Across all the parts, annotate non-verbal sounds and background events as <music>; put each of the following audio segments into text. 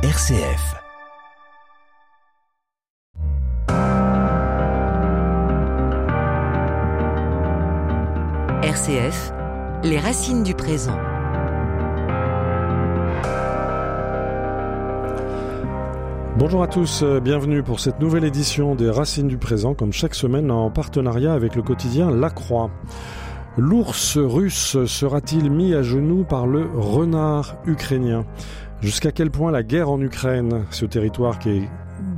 RCF. RCF, les racines du présent. Bonjour à tous, euh, bienvenue pour cette nouvelle édition des Racines du présent, comme chaque semaine en partenariat avec le quotidien La Croix. L'ours russe sera-t-il mis à genoux par le renard ukrainien? Jusqu'à quel point la guerre en Ukraine, ce territoire qui est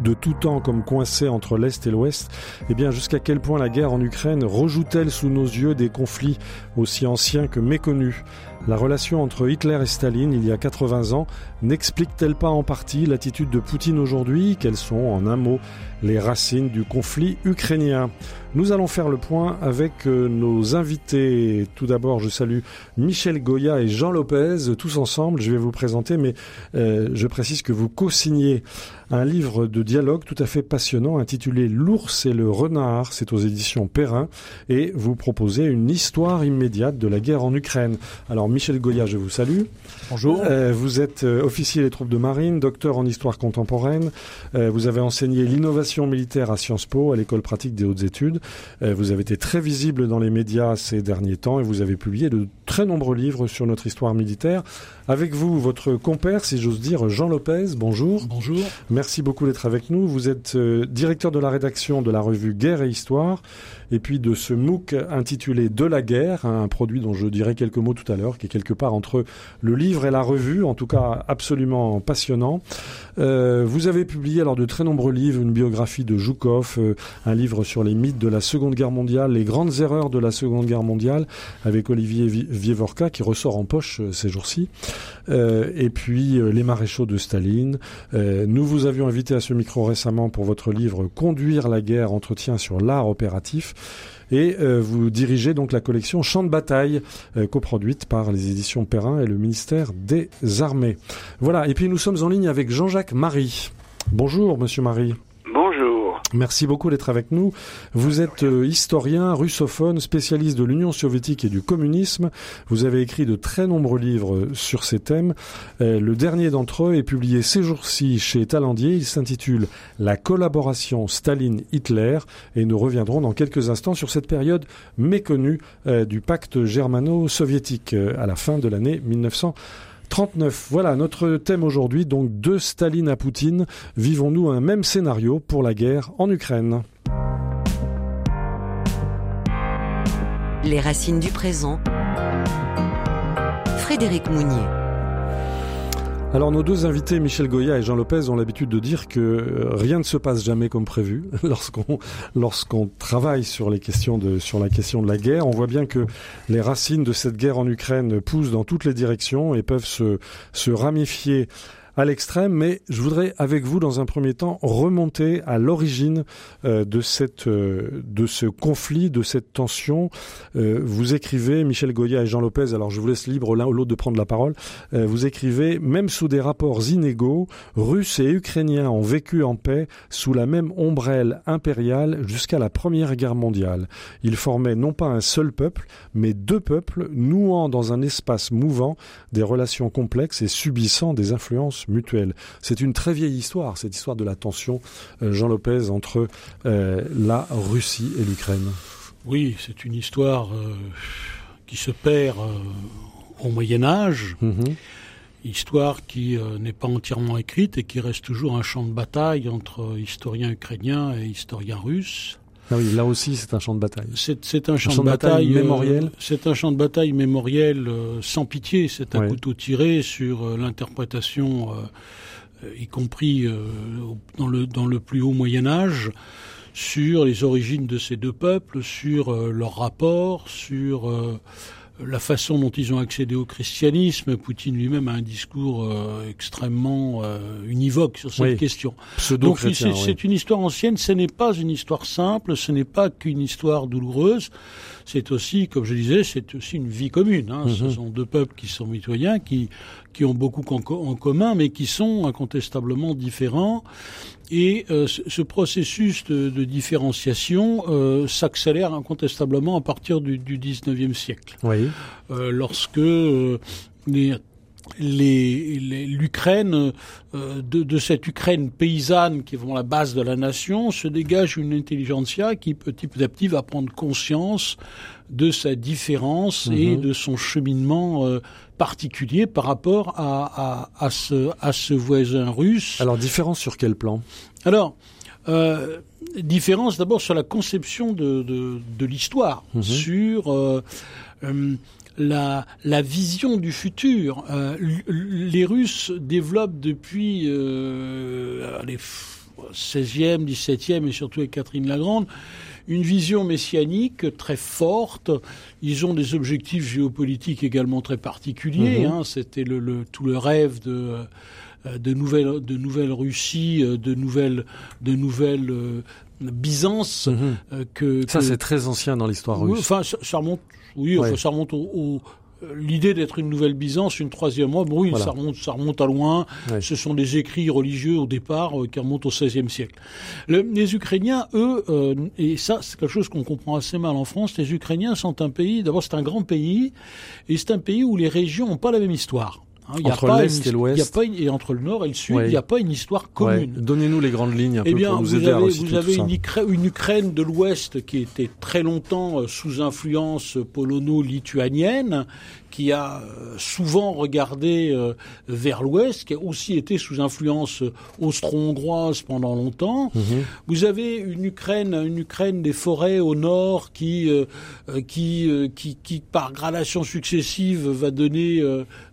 de tout temps comme coincé entre l'Est et l'Ouest, eh bien jusqu'à quel point la guerre en Ukraine rejoue-t-elle sous nos yeux des conflits aussi anciens que méconnus? La relation entre Hitler et Staline il y a 80 ans n'explique-t-elle pas en partie l'attitude de Poutine aujourd'hui? Quelles sont en un mot les racines du conflit ukrainien? Nous allons faire le point avec euh, nos invités. Tout d'abord, je salue Michel Goya et Jean Lopez, tous ensemble. Je vais vous présenter, mais euh, je précise que vous co-signez un livre de dialogue tout à fait passionnant intitulé L'ours et le renard, c'est aux éditions Perrin, et vous proposez une histoire immédiate de la guerre en Ukraine. Alors Michel Goya, je vous salue. Bonjour. Euh, vous êtes euh, officier des troupes de marine, docteur en histoire contemporaine. Euh, vous avez enseigné l'innovation militaire à Sciences Po, à l'école pratique des hautes études. Euh, vous avez été très visible dans les médias ces derniers temps et vous avez publié de très nombreux livres sur notre histoire militaire. Avec vous, votre compère, si j'ose dire, Jean Lopez. Bonjour. Bonjour. Merci beaucoup d'être avec nous. Vous êtes euh, directeur de la rédaction de la revue Guerre et Histoire, et puis de ce MOOC intitulé De la guerre, un produit dont je dirai quelques mots tout à l'heure, qui est quelque part entre le livre et la revue, en tout cas absolument passionnant. Euh, vous avez publié alors de très nombreux livres, une biographie de Joukov, euh, un livre sur les mythes de la Seconde Guerre mondiale, les grandes erreurs de la Seconde Guerre mondiale, avec Olivier Vi- Vievorka, qui ressort en poche euh, ces jours-ci. Euh, et puis euh, Les maréchaux de Staline. Euh, nous vous avions invité à ce micro récemment pour votre livre Conduire la guerre, entretien sur l'art opératif. Et vous dirigez donc la collection Champ de bataille, coproduite par les éditions Perrin et le ministère des Armées. Voilà, et puis nous sommes en ligne avec Jean-Jacques Marie. Bonjour, monsieur Marie. Merci beaucoup d'être avec nous. Vous êtes euh, historien, russophone, spécialiste de l'Union soviétique et du communisme. Vous avez écrit de très nombreux livres euh, sur ces thèmes. Euh, le dernier d'entre eux est publié ces jours-ci chez Talandier. Il s'intitule La collaboration Staline-Hitler et nous reviendrons dans quelques instants sur cette période méconnue du pacte germano-soviétique à la fin de l'année 1900. 39. Voilà notre thème aujourd'hui, donc de Staline à Poutine. Vivons-nous un même scénario pour la guerre en Ukraine? Les racines du présent. Frédéric Mounier. Alors nos deux invités, Michel Goya et Jean Lopez, ont l'habitude de dire que euh, rien ne se passe jamais comme prévu <laughs> lorsqu'on lorsqu'on travaille sur les questions de sur la question de la guerre. On voit bien que les racines de cette guerre en Ukraine poussent dans toutes les directions et peuvent se se ramifier à l'extrême, mais je voudrais avec vous dans un premier temps remonter à l'origine euh, de euh, de ce conflit, de cette tension. Euh, vous écrivez Michel Goya et Jean Lopez. Alors je vous laisse libre l'un ou l'autre de prendre la parole. Vous écrivez même sous des rapports inégaux, Russes et Ukrainiens ont vécu en paix sous la même ombrelle impériale jusqu'à la Première Guerre mondiale. Ils formaient non pas un seul peuple, mais deux peuples nouant dans un espace mouvant des relations complexes et subissant des influences mutuelles. C'est une très vieille histoire, cette histoire de la tension, euh, Jean Lopez, entre euh, la Russie et l'Ukraine. Oui, c'est une histoire euh, qui se perd au Moyen Âge, Mhm. histoire qui n'est pas entièrement écrite et qui reste toujours un champ de bataille entre historiens ukrainiens et historiens russes. Ah oui, là aussi c'est un champ de bataille. C'est un champ, de bataille bataille, euh, mémoriel C'est un champ de bataille mémoriel euh, sans pitié. C'est un Ouais. couteau tiré sur euh, l'interprétation, y compris dans le dans le plus haut Moyen Âge, sur les origines de ces deux peuples, sur euh, leur rapport, sur euh, la façon dont ils ont accédé au christianisme. Poutine lui-même a un discours euh, extrêmement euh, univoque sur cette Oui. question. Donc Pseudo-chrétien. c'est oui. c'est une histoire ancienne, ce n'est pas une histoire simple, ce n'est pas qu'une histoire douloureuse, c'est aussi, comme je disais, c'est aussi une vie commune. Hein. Ce Mhm. sont deux peuples qui sont mitoyens, qui, qui ont beaucoup en, co- en commun, mais qui sont incontestablement différents. Et euh, ce, ce processus de, de différenciation euh, s'accélère incontestablement à partir du, du 19e siècle Oui. euh, lorsque les, les, les- l'Ukraine, de, de, cette Ukraine paysanne qui est vraiment la base de la nation, se dégage une intelligentsia qui petit à petit va prendre conscience de sa différence et mhm. de son cheminement particulier par rapport à, à, à, ce, à ce voisin russe. Alors différence sur quel plan? Alors euh, différence d'abord sur la conception de, de, de l'histoire, mhm. sur euh, euh, la, la, vision du futur. Euh, les Russes développent depuis euh, les 16e, 17e et surtout avec Catherine la Grande une vision messianique très forte. Ils ont des objectifs géopolitiques également très particuliers. Mhm. Hein. C'était le, le, tout le rêve de euh, de nouvelles de nouvelles Russie, euh, de nouvelles de nouvelles euh, Byzance mhm. que, ça c'est très ancien dans l'histoire russe. enfin ça, remonte oui, ça remonte au, l'idée d'être une nouvelle Byzance, une troisième moi, oui, ça remonte, ça remonte à loin. Ce sont des écrits religieux au départ qui remontent au XVIe siècle. les Ukrainiens, eux, et ça c'est quelque chose qu'on comprend assez mal en France, les Ukrainiens sont un pays, d'abord c'est un grand pays, et c'est un pays où les régions n'ont pas la même histoire. Hein, entre l'Est et l'Ouest. Et entre le Nord et le Sud, il n'y a pas une histoire commune. Donnez-nous les grandes lignes un eh peu bien, pour nous aider avez, à Vous avez une, une, Ukraine de l'Ouest qui était très longtemps euh, sous influence polono-lituanienne, qui a euh, souvent regardé euh, vers l'ouest, qui a aussi été sous influence euh, austro-hongroise pendant longtemps. Mhm. Vous avez une Ukraine, une Ukraine des forêts au nord qui, qui, qui, qui, par gradation successive, va donner,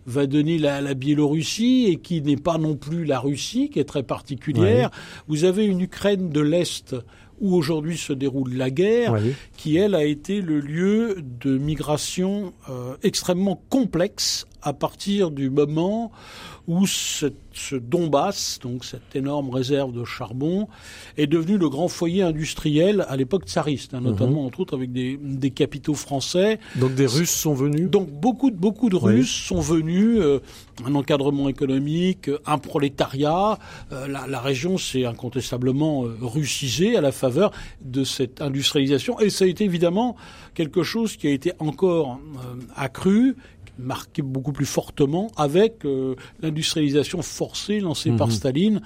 va donner la, la, Biélorussie et qui n'est pas non plus la Russie, qui est très particulière. Vous avez une Ukraine de l'est où aujourd'hui se déroule la guerre, qui elle a été le lieu de migration euh, extrêmement complexe à partir du moment où ce, ce, Donbass, donc cette énorme réserve de charbon, est devenu le grand foyer industriel à l'époque tsariste, hein, notamment mhm. entre autres avec des, des, capitaux français. Donc des Russes sont venus? Donc beaucoup de beaucoup de Russes sont venus. Euh, un encadrement économique, un prolétariat. Euh, la, la, région s'est incontestablement euh, russisée à la faveur de cette industrialisation, et ça a été évidemment quelque chose qui a été encore accru marqué beaucoup plus fortement avec euh, l'industrialisation forcée lancée par mhm. Staline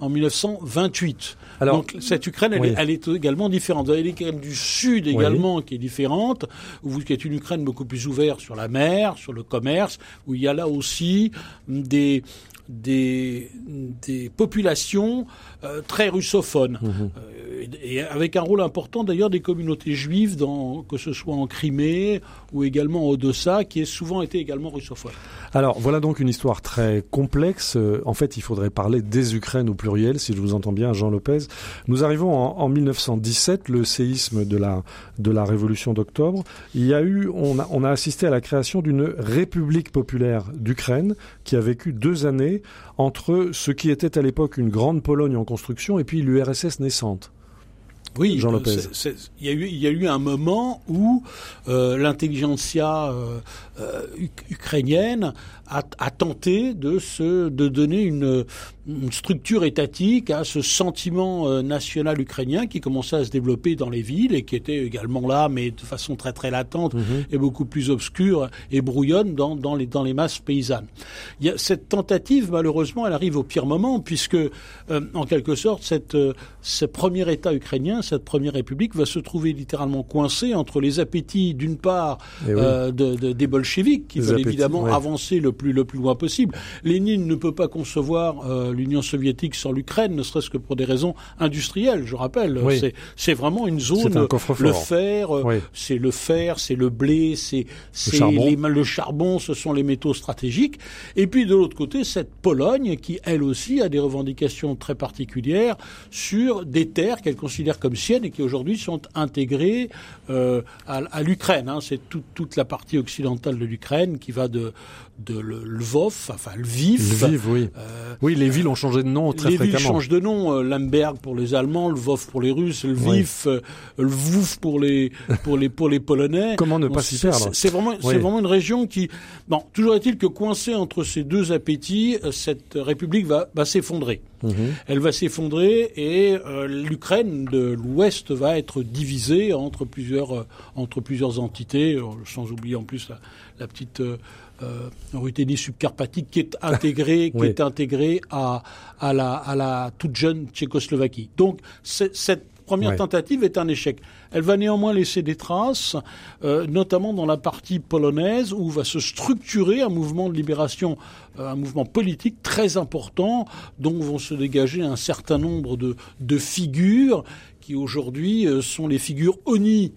en 1928. Alors, Donc cette Ukraine, elle, est, elle est, également différente. Vous avez l'Ukraine du Sud également qui est différente, où, qui est une Ukraine beaucoup plus ouverte sur la mer, sur le commerce, où il y a là aussi des des, des populations euh, très russophones, mhm. euh, et, avec un rôle important d'ailleurs des communautés juives, dans, que ce soit en Crimée ou également en Odessa, qui a souvent été également russophone. Alors voilà donc une histoire très complexe. Euh, en fait, il faudrait parler des Ukraines au pluriel, si je vous entends bien, Jean Lopez. Nous arrivons en, en 1917, le séisme de la de la Révolution d'octobre. Il y a eu, on a, on a assisté à la création d'une République populaire d'Ukraine qui a vécu deux années entre ce qui était à l'époque une grande Pologne en construction et puis l'URSS naissante. Oui, Jean Lopez. il, y a eu, il y a eu un moment où euh, l'intelligentsia euh, euh, ukrainienne a, a, tenté de se de donner une, une, structure étatique à ce sentiment euh, national ukrainien qui commençait à se développer dans les villes et qui était également là, mais de façon très très latente mhm. et beaucoup plus obscure et brouillonne dans, dans, les, dans les masses paysannes. Il y a, cette tentative, malheureusement, elle arrive au pire moment puisque, euh, en quelque sorte, cette, euh, ce premier État ukrainien, cette première République, va se trouver littéralement coincé entre les appétits, d'une part, eh de, de, des bolcheviks qui veulent évidemment avancer le plus le plus loin possible. Lénine ne peut pas concevoir euh, l'Union soviétique sans l'Ukraine, ne serait-ce que pour des raisons industrielles. Je rappelle, c'est vraiment une zone. le fer, euh, c'est le fer, c'est le blé, c'est le, le charbon, ce sont les métaux stratégiques. Et puis de l'autre côté, cette Pologne qui elle aussi a des revendications très particulières sur des terres qu'elle considère comme siennes et qui aujourd'hui sont intégrées euh, à, à l'Ukraine. Hein. C'est toute la partie occidentale de l'Ukraine qui va de de Lvov, enfin Lviv. Lviv, oui. Euh, oui, les villes ont changé de nom très les fréquemment. Les villes changent de nom. Euh, Lemberg pour les Allemands, Lvov pour les Russes, Lviv, oui. euh, Lvouf pour les pour les pour les Polonais. Comment ne pas s'y perdre C'est vraiment c'est vraiment une région qui. Bon, toujours est-il que coincée entre ces deux appétits, cette république va va s'effondrer. Mhm. Elle va s'effondrer et euh, l'Ukraine de l'Ouest va être divisée entre plusieurs euh, entre plusieurs entités, sans oublier en plus la, la petite euh, Ruthénie subcarpatique qui est intégrée <laughs> qui est intégrée à à la à la toute jeune Tchécoslovaquie. Donc cette première Ouais. tentative est un échec. Elle va néanmoins laisser des traces, euh, notamment dans la partie polonaise où va se structurer un mouvement de libération, euh, un mouvement politique très important dont vont se dégager un certain nombre de, de figures qui aujourd'hui euh, sont les figures euh,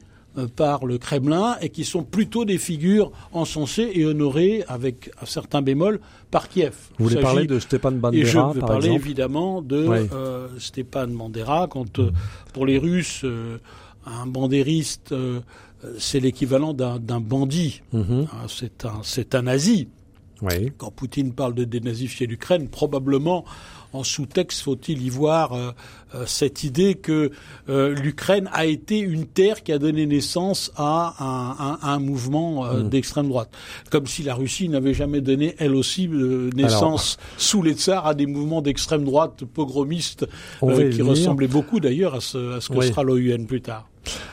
par le Kremlin et qui sont plutôt des figures encensées et honorées avec un certain bémol par Kiev. Vous voulez parler de Stepan et je Bandera, veux par parler exemple évidemment de Ouais. euh, Stepan Bandera, quand euh, pour les Russes, euh, un bandériste, euh, euh, c'est l'équivalent d'un bandit. Mhm. Hein, c'est un, nazi. Oui. Quand Poutine parle de dénazifier l'Ukraine, probablement en sous-texte faut-il y voir euh, euh, cette idée que euh, l'Ukraine a été une terre qui a donné naissance à un, un- un mouvement euh, Mm. d'extrême droite, comme si la Russie n'avait jamais donné elle aussi euh, naissance <laughs> sous les tsars à des mouvements d'extrême droite pogromistes euh, qui ressemblaient beaucoup d'ailleurs à ce, à ce que Oui. sera l'OUN plus tard.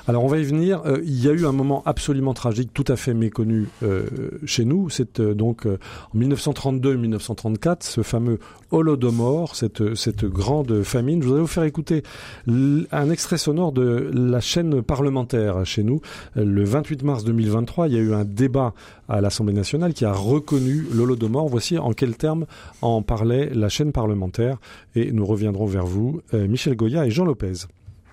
Alors on va y venir. Euh, il y a eu un moment absolument tragique, tout à fait méconnu euh, chez nous. C'est euh, donc en 1932-1934, ce fameux Holodomor, cette, cette grande famine. Je voudrais vous faire écouter un extrait sonore de la chaîne parlementaire chez nous. Le 28 mars 2023, il y a eu un débat à l'Assemblée nationale qui a reconnu l'Holodomor. Voici en quels termes en parlait la chaîne parlementaire. Et nous reviendrons vers vous, Michel Goya et Jean Lopez.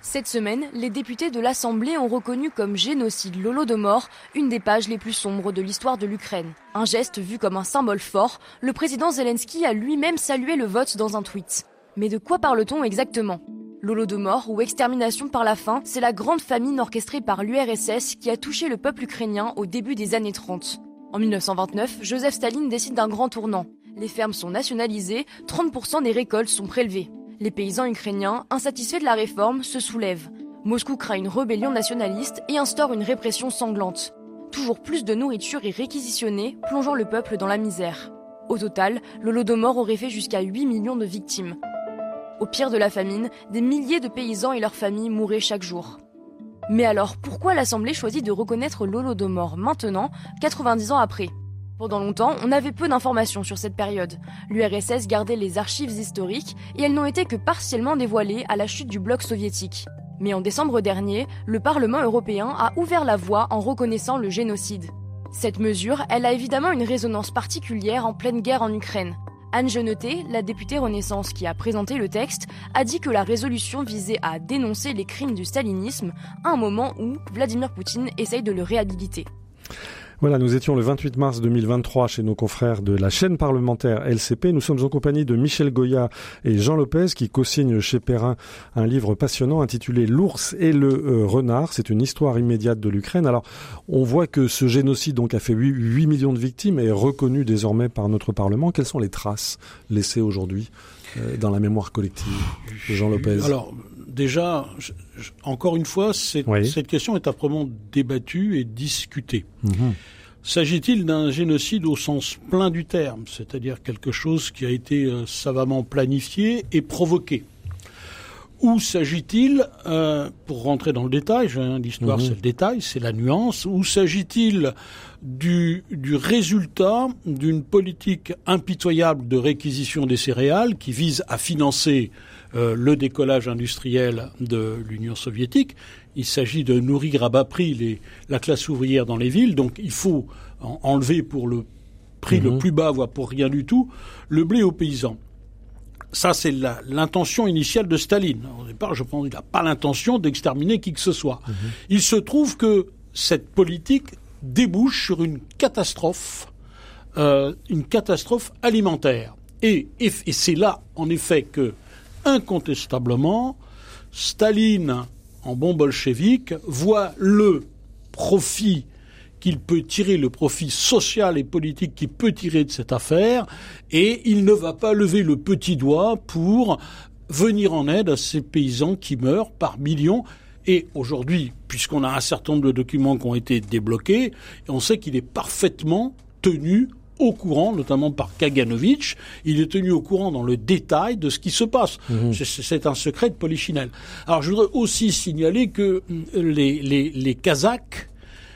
Cette semaine, les députés de l'Assemblée ont reconnu comme génocide l'Holodomor, une des pages les plus sombres de l'histoire de l'Ukraine. Un geste vu comme un symbole fort, le président Zelensky a lui-même salué le vote dans un tweet. Mais de quoi parle-t-on exactement? L'Holodomor, ou extermination par la faim, c'est la grande famine orchestrée par l'URSS qui a touché le peuple ukrainien au début des années 30. En 1929, Joseph Staline décide d'un grand tournant. Les fermes sont nationalisées, 30% des récoltes sont prélevées. Les paysans ukrainiens, insatisfaits de la réforme, se soulèvent. Moscou craint une rébellion nationaliste et instaure une répression sanglante. Toujours plus de nourriture est réquisitionnée, plongeant le peuple dans la misère. Au total, l'Holodomor aurait fait jusqu'à 8 millions de victimes. Au pire de la famine, des milliers de paysans et leurs familles mouraient chaque jour. Mais alors, pourquoi l'Assemblée choisit de reconnaître l'Holodomor maintenant, 90 ans après? Pendant longtemps, on avait peu d'informations sur cette période. L'URSS gardait les archives historiques et elles n'ont été que partiellement dévoilées à la chute du bloc soviétique. Mais en décembre dernier, le Parlement européen a ouvert la voie en reconnaissant le génocide. Cette mesure, elle a évidemment une résonance particulière en pleine guerre en Ukraine. Anne Genetet, la députée Renaissance qui a présenté le texte, a dit que la résolution visait à dénoncer les crimes du stalinisme à un moment où Vladimir Poutine essaye de le réhabiliter. Voilà, nous étions le 28 mars 2023 chez nos confrères de la chaîne parlementaire LCP. Nous sommes en compagnie de Michel Goya et Jean Lopez qui co-signent chez Perrin un livre passionnant intitulé L'ours et le euh, renard. C'est une histoire immédiate de l'Ukraine. Alors, on voit que ce génocide donc a fait 8, 8 millions de victimes et est reconnu désormais par notre Parlement. Quelles sont les traces laissées aujourd'hui euh, dans la mémoire collective Jean Lopez? Déjà, je- je- encore une fois, cette, Oui. cette question est âprement débattue et discutée. Mhm. S'agit-il d'un génocide au sens plein du terme, c'est-à-dire quelque chose qui a été euh, savamment planifié et provoqué? Ou s'agit-il, euh, pour rentrer dans le détail, hein, l'histoire Mhm. c'est le détail, c'est la nuance, ou s'agit-il du, du résultat d'une politique impitoyable de réquisition des céréales qui vise à financer euh, le décollage industriel de l'Union soviétique. Il s'agit de nourrir à bas prix les, la classe ouvrière dans les villes, donc il faut en- enlever pour le prix le Mhm. plus bas, voire pour rien du tout, le blé aux paysans. Ça, c'est l'intention initiale de Staline. Au départ, je pense qu'il n'a pas l'intention d'exterminer qui que ce soit. Il se trouve que cette politique débouche sur une catastrophe, euh, une catastrophe alimentaire. Et, et, et c'est là, en effet, que, incontestablement, Staline, en bon bolchevique, voit le profit qu'il peut tirer, le profit social et politique qu'il peut tirer de cette affaire, et il ne va pas lever le petit doigt pour venir en aide à ces paysans qui meurent par millions. Et aujourd'hui, puisqu'on a un certain nombre de documents qui ont été débloqués, on sait qu'il est parfaitement tenu au courant, notamment par Kaganovich. Il est tenu au courant dans le détail de ce qui se passe. Mhm. C'est un secret de Polichinelle. Alors je voudrais aussi signaler que hum, les, les, les Kazakhs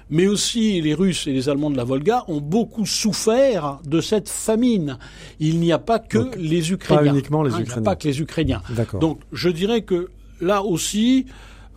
mais aussi les Russes et les Allemands de la Volga ont beaucoup souffert de cette famine. Il n'y a pas que les Ukrainiens. Pas uniquement les hein, Ukrainiens. pas que les Ukrainiens. Donc je dirais que là aussi,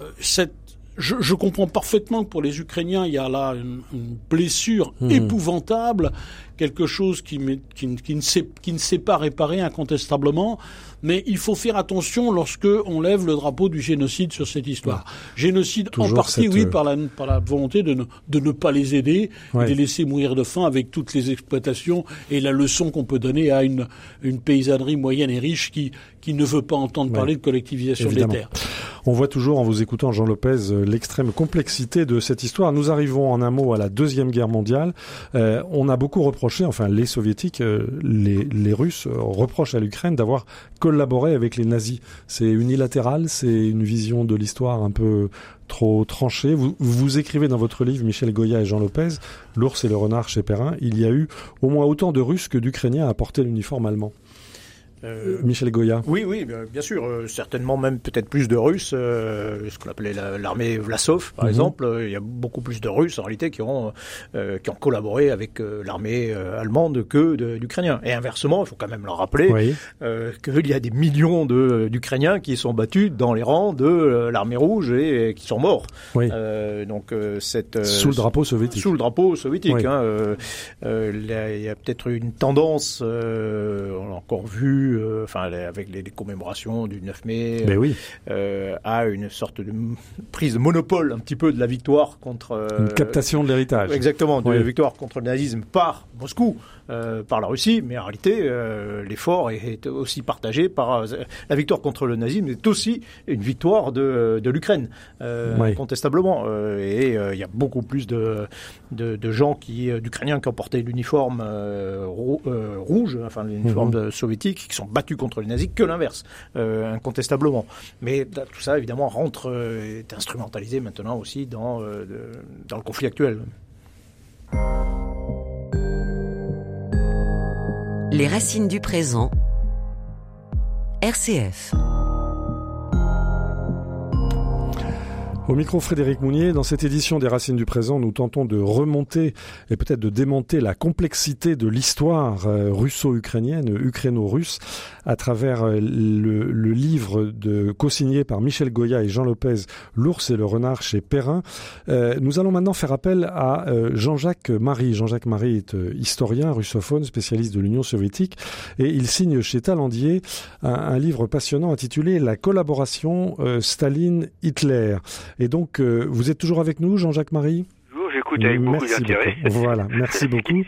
euh, cette je, je, comprends parfaitement que pour les Ukrainiens, il y a là une, une blessure hmm. épouvantable, quelque chose qui, qui, qui, ne sait, qui ne sait pas réparer incontestablement mais il faut faire attention lorsque on lève le drapeau du génocide sur cette histoire. Génocide en partie, oui, euh, par la, par la volonté de ne, de ne pas les aider, de les laisser mourir de faim avec toutes les exploitations et la leçon qu'on peut donner à une, une paysannerie moyenne et riche qui, qui ne veut pas entendre parler de collectivisation des terres. On voit toujours en vous écoutant, Jean Lopez, euh, l'extrême complexité de cette histoire. Nous arrivons en un mot à la Deuxième Guerre mondiale. Euh, on a beaucoup reproché, enfin les soviétiques, euh, les, les, Russes reprochent à l'Ukraine d'avoir collaboré avec les nazis. C'est unilatéral, c'est une vision de l'histoire un peu trop tranchée. Vous, vous écrivez dans votre livre, Michel Goya et Jean Lopez, L'ours et le renard chez Perrin, il y a eu au moins autant de Russes que d'Ukrainiens à porter l'uniforme allemand. Euh, Michel Goya. Oui, oui, bien sûr. Euh, certainement même peut-être plus de Russes, euh, ce qu'on appelait l'armée Vlasov, par mhm. exemple. Il y a beaucoup plus de Russes en réalité qui ont qui ont collaboré avec l'armée allemande que d'Ukrainiens. Et inversement, il faut quand même le rappeler qu'il y a des millions d'Ukrainiens qui sont battus dans les rangs de l'armée rouge et, qui sont morts. Oui. donc cette sous le drapeau soviétique. Sous le drapeau soviétique. Hein, il y a, peut-être une tendance, on l'a encore vu euh, enfin avec les, commémorations du 9 mai, ben oui. Euh, à une sorte de prise de monopole un petit peu de la victoire contre euh, une captation de l'héritage. Exactement, de la victoire contre le nazisme par Moscou. Euh, par la Russie, mais en réalité, euh, l'effort est, aussi partagé par euh, la victoire contre le nazisme est aussi une victoire de, de l'Ukraine, incontestablement. et il y a beaucoup plus de, de, de gens qui, d'Ukrainiens qui ont porté l'uniforme rouge, enfin l'uniforme mhm. soviétique, qui sont battus contre les nazis que l'inverse, incontestablement. Mais tout ça, évidemment, rentre, est instrumentalisé maintenant aussi dans, dans le conflit actuel. Les racines du présent. RCF. Au micro Frédéric Mounier, dans cette édition des Racines du présent, nous tentons de remonter et peut-être de démonter la complexité de l'histoire euh, russo-ukrainienne, ukraino-russe, à travers euh, le, livre de co-signé par Michel Goya et Jean Lopez, L'ours et le renard chez Perrin. Euh, nous allons maintenant faire appel à Jean-Jacques Marie. Jean-Jacques Marie est historien russophone, spécialiste de l'Union soviétique, et il signe chez Talandier un, un livre passionnant intitulé La collaboration Staline-Hitler. Et donc, euh, vous êtes toujours avec nous, Jean-Jacques Marie? J'écoute avec beaucoup d'intérêt. <laughs> Voilà, merci beaucoup.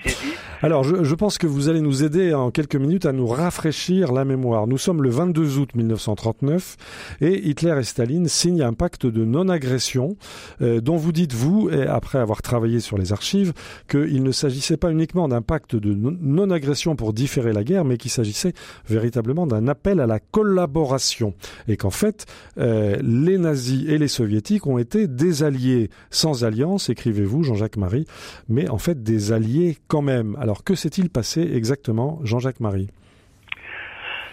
Alors, je, je, pense que vous allez nous aider en quelques minutes à nous rafraîchir la mémoire. Nous sommes le 22 août 1939 et Hitler et Staline signent un pacte de non-agression euh, dont vous dites, vous, et après avoir travaillé sur les archives, qu'il ne s'agissait pas uniquement d'un pacte de non-agression pour différer la guerre, mais qu'il s'agissait véritablement d'un appel à la collaboration. Et qu'en fait, euh, les nazis et les soviétiques ont été des alliés sans alliance, écrivez-vous, Jean-Jacques Marie, mais en fait des alliés quand même. Alors que s'est-il passé exactement, Jean-Jacques Marie?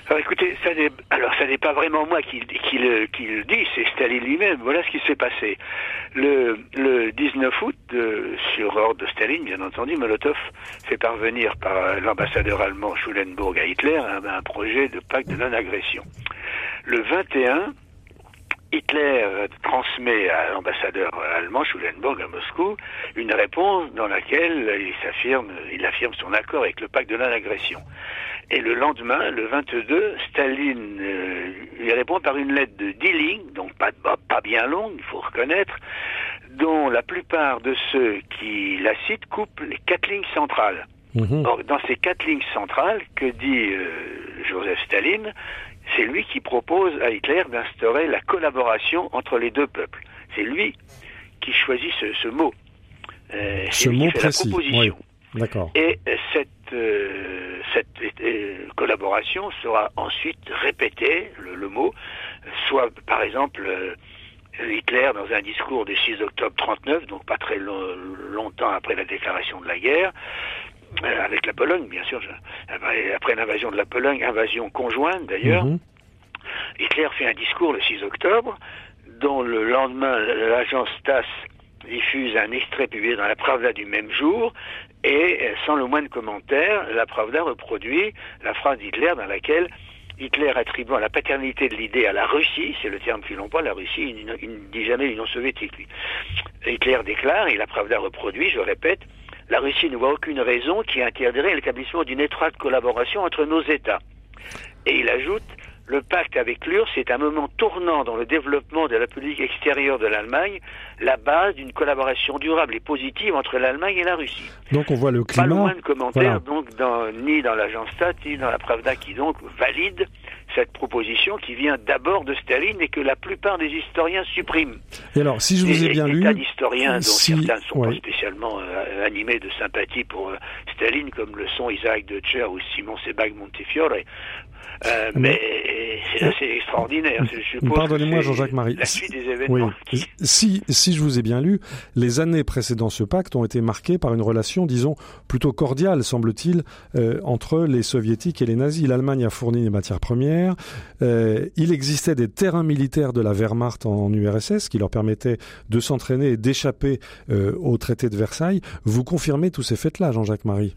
Alors écoutez, ça alors ça n'est pas vraiment moi qui, le, dit, c'est Staline lui-même. Voilà ce qui s'est passé. Le, 19 août, sur ordre de Staline, bien entendu, Molotov fait parvenir par l'ambassadeur allemand Schulenburg à Hitler un projet de pacte de non-agression. Le 21, Hitler transmet à l'ambassadeur allemand Schulenburg à Moscou une réponse dans laquelle il s'affirme, il affirme son accord avec le pacte de non-agression. Et le lendemain, le 22, Staline euh, lui répond par une lettre de 10 lignes, donc pas, pas bien longue, il faut reconnaître, dont la plupart de ceux qui la citent coupent les quatre lignes centrales. Mhm. Or, dans ces quatre lignes centrales, que dit euh, Joseph Staline c'est lui qui propose à Hitler d'instaurer la collaboration entre les deux peuples. C'est lui qui choisit ce, mot. Euh, ce mot précis. Oui. D'accord. Et euh, cette, euh, cette collaboration sera ensuite répétée, le, mot, soit par exemple Hitler dans un discours du 6 octobre 39, donc pas très longtemps après la déclaration de la guerre, avec la Pologne, bien sûr. Après l'invasion de la Pologne, invasion conjointe d'ailleurs, mhm. Hitler fait un discours le 6 octobre, dont le lendemain, l'agence TASS diffuse un extrait publié dans la Pravda du même jour, et sans le moindre commentaire, la Pravda reproduit la phrase d'Hitler dans laquelle Hitler attribuant la paternité de l'idée à la Russie, c'est le terme qu'il emploie, la Russie, il, ne dit jamais l'Union soviétique. Hitler déclare, et la Pravda reproduit, je répète, la Russie ne voit aucune raison qui interdirait l'établissement d'une étroite collaboration entre nos États. Et il ajoute, le pacte avec l'URSS est un moment tournant dans le développement de la politique extérieure de l'Allemagne, la base d'une collaboration durable et positive entre l'Allemagne et la Russie. Donc on voit le climat. Pas loin de commentaires donc ni dans l'agence Stat ni dans la Pravda qui donc valide cette proposition qui vient d'abord de Staline et que la plupart des historiens suppriment. Et alors, si je vous ai bien lu, tas d'historiens dont certains ne sont pas spécialement euh, animés de sympathie pour euh, Staline, comme le sont Isaac Deutscher ou Simon Sebag Montefiore, euh, mais c'est assez extraordinaire. Pardonnez-moi, Jean-Jacques Marie. La suite des événements. Si, si je vous ai bien lu, les années précédant ce pacte ont été marquées par une relation, disons, plutôt cordiale, semble-t-il, euh, entre les soviétiques et les nazis. L'Allemagne a fourni des matières premières. Euh, il existait des terrains militaires de la Wehrmacht en URSS qui leur permettaient de s'entraîner et d'échapper au traité de Versailles. Vous confirmez tous ces faits-là, Jean-Jacques Marie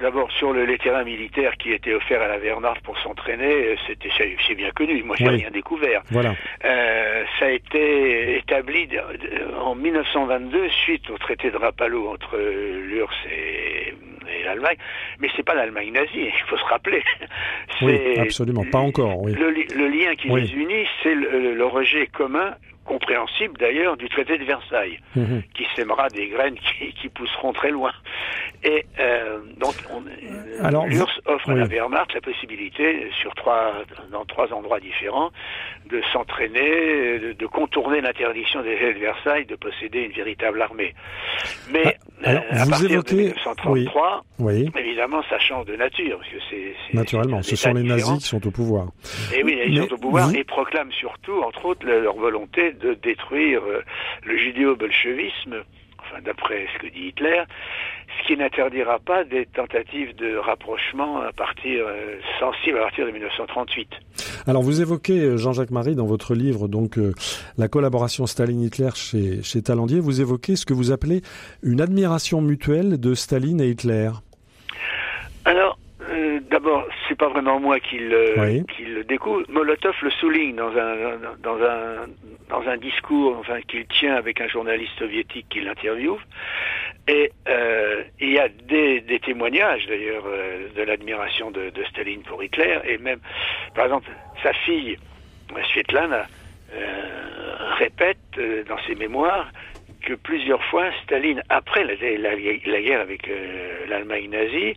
D'abord sur le, les terrains militaires qui étaient offerts à la Wehrmacht pour s'entraîner, euh, c'était c'est bien connu. Moi, j'ai rien découvert. Voilà. Euh, ça a été établi en 1922 suite au traité de Rapallo entre l'URSS et, l'Allemagne. Mais c'est pas l'Allemagne nazie. Il faut se rappeler. Oui, absolument. Pas encore. Oui. Le, lien qui les unit, c'est le rejet commun compréhensible d'ailleurs du traité de Versailles, mhm. qui sèmera des graines qui, pousseront très loin. Et euh, donc, l'URSS offre à la Wehrmacht la possibilité, sur trois, dans trois endroits différents, de s'entraîner, de, contourner l'interdiction des de Versailles de posséder une véritable armée. Mais ah, euh, à vous partir évoquez... de 1933, évidemment, ça change de nature. Parce que c'est, Naturellement, ce sont les nazis qui sont au pouvoir. Et oui, ils sont au pouvoir et proclament surtout, entre autres, leur volonté de détruire euh, le judéo-bolchevisme, enfin d'après ce que dit Hitler, ce qui n'interdira pas des tentatives de rapprochement à partir euh, sensible à partir de 1938. Alors vous évoquez euh, Jean-Jacques Marie dans votre livre donc la collaboration Staline-Hitler chez, chez Talandier, vous évoquez ce que vous appelez une admiration mutuelle de Staline et Hitler. D'abord, c'est pas vraiment moi qui le, qui le découvre. Molotov le souligne dans un, dans un, dans un discours enfin, qu'il tient avec un journaliste soviétique qui l'interviewe. Et euh, il y a des, des témoignages d'ailleurs euh, de l'admiration de, de, Staline pour Hitler. Et même, par exemple, sa fille, Svetlana, euh, répète dans ses mémoires que plusieurs fois, Staline, après la, la, la guerre avec l'Allemagne nazie,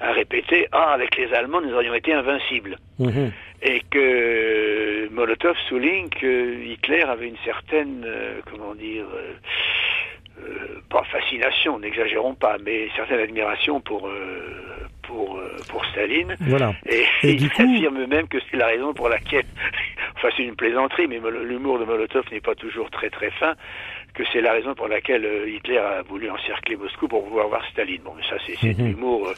a répété Ah, avec les Allemands, nous aurions été invincibles. Mhm. Et que Molotov souligne que Hitler avait une certaine, euh, comment dire, euh, euh, pas fascination, n'exagérons pas, mais une certaine admiration pour, pour, pour Staline. Voilà. Et, il affirme même que c'est la raison pour laquelle, <laughs> enfin c'est une plaisanterie, mais l'humour de Molotov n'est pas toujours très très fin, que c'est la raison pour laquelle euh, Hitler a voulu encercler Moscou pour pouvoir voir Staline. Bon, mais ça, c'est mm humour euh,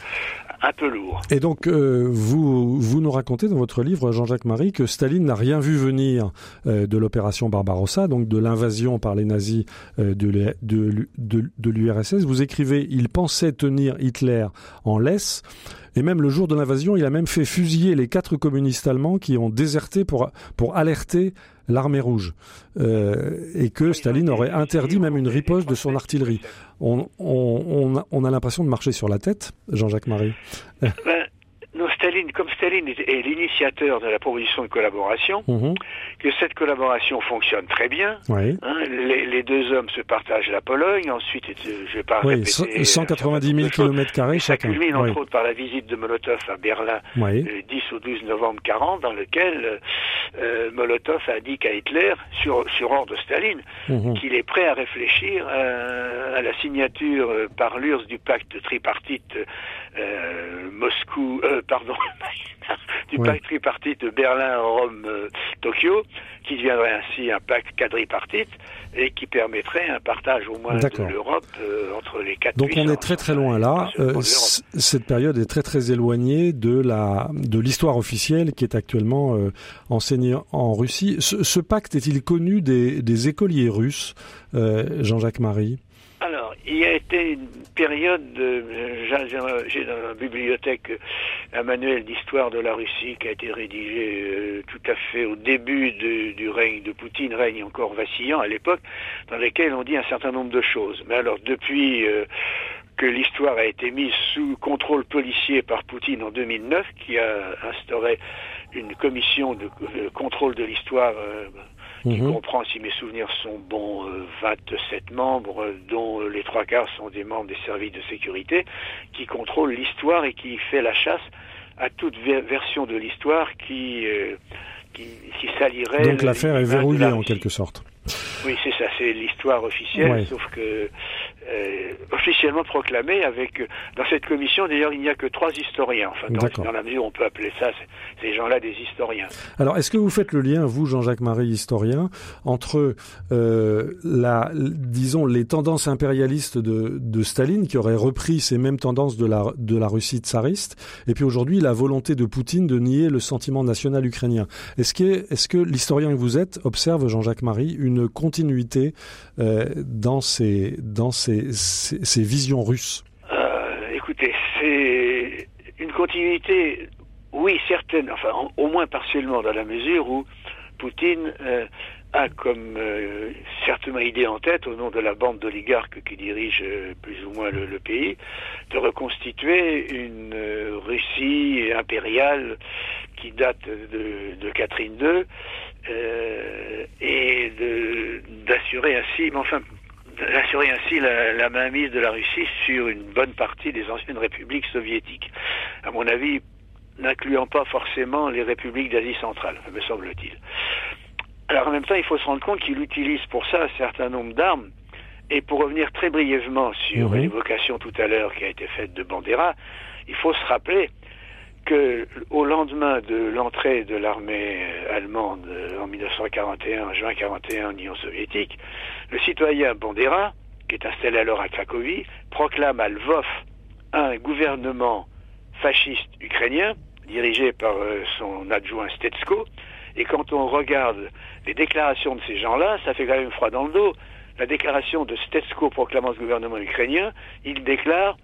un peu lourd. Et donc, euh, vous, vous nous racontez dans votre livre, Jean-Jacques Marie, que Staline n'a rien vu venir de l'opération Barbarossa, donc de l'invasion par les nazis de, de l'URSS. Vous écrivez, il pensait tenir Hitler en laisse. Et même le jour de l'invasion, il a même fait fusiller les quatre communistes allemands qui ont déserté pour, pour alerter l'armée rouge. Euh, et que Staline aurait interdit même une riposte de son artillerie. On, on, on a l'impression de marcher sur la tête, Jean-Jacques Marie. Ben, Staline, comme Staline est, l'initiateur de la proposition de collaboration, mhm. que cette collaboration fonctionne très bien. Hein, les, deux hommes se partagent la Pologne. Ensuite, je vais pas oui, 190 000 km carrés chacun. Ça culmine entre autres par la visite de Molotov à Berlin le 10 au 12 novembre 40, dans lequel euh, Molotov indique à Hitler, sur, sur ordre de Staline, mhm. qu'il est prêt à réfléchir euh, à la signature euh, par l'URSS du pacte tripartite Moscou, pardon, <laughs> du pacte tripartite de Berlin, Rome, euh, Tokyo, qui deviendrait ainsi un pacte quadripartite et qui permettrait un partage au moins de l'Europe euh, entre les quatre Donc on est très très loin là. Euh, cette période est très très éloignée de la de l'histoire officielle qui est actuellement enseignée en Russie. Ce, ce pacte est-il connu des, des écoliers russes, Jean-Jacques Marie? Alors, il y a été une période, j'ai dans la bibliothèque un manuel d'histoire de la Russie qui a été rédigé euh, tout à fait au début du règne de Poutine, règne encore vacillant à l'époque, dans lequel on dit un certain nombre de choses. Mais alors, depuis euh, que l'histoire a été mise sous contrôle policier par Poutine en 2009, qui a instauré une commission de contrôle de l'histoire euh, qui mhm. comprend, si mes souvenirs sont bons, 27 euh, membres, dont euh, les trois quarts sont des membres des services de sécurité, qui contrôle l'histoire et qui fait la chasse à toute version de l'histoire qui, euh, qui, qui salirait. Donc l'affaire est verrouillée en quelque sorte. Oui, c'est ça, c'est l'histoire officielle, sauf que euh, officiellement proclamé avec dans cette commission d'ailleurs il n'y a que trois historiens. Enfin dans, la mesure où on peut appeler ça ces gens-là des historiens. Alors est-ce que vous faites le lien vous Jean-Jacques Marie historien entre euh, la disons les tendances impérialistes de, de Staline qui aurait repris ces mêmes tendances de la de la Russie tsariste et puis aujourd'hui la volonté de Poutine de nier le sentiment national ukrainien? Est-ce que est-ce que l'historien que vous êtes observe Jean-Jacques Marie une continuité euh, dans ces dans ces ces, visions russes. Euh, Écoutez, c'est une continuité, oui, certaine, enfin, au moins partiellement, dans la mesure où Poutine euh, a comme euh, certainement idée en tête, au nom de la bande d'oligarques qui dirige plus ou moins le, pays, de reconstituer une Russie impériale qui date de, de Catherine II et d'assurer ainsi, mais enfin d'assurer ainsi la, la, mainmise de la Russie sur une bonne partie des anciennes républiques soviétiques. À mon avis, n'incluant pas forcément les républiques d'Asie centrale, me semble-t-il. Alors en même temps, il faut se rendre compte qu'il utilise pour ça un certain nombre d'armes. Et pour revenir très brièvement sur l'évocation tout à l'heure qui a été faite de Bandera, il faut se rappeler au lendemain de l'entrée de l'armée allemande en 1941, juin 41 en Union soviétique, le citoyen Bandera, qui est installé alors à Cracovie, proclame à Lvov un gouvernement fasciste ukrainien dirigé par euh, son adjoint Stetsko. Et quand on regarde les déclarations de ces gens-là, ça fait quand même froid dans le dos. La déclaration de Stetsko proclamant ce gouvernement ukrainien, il déclare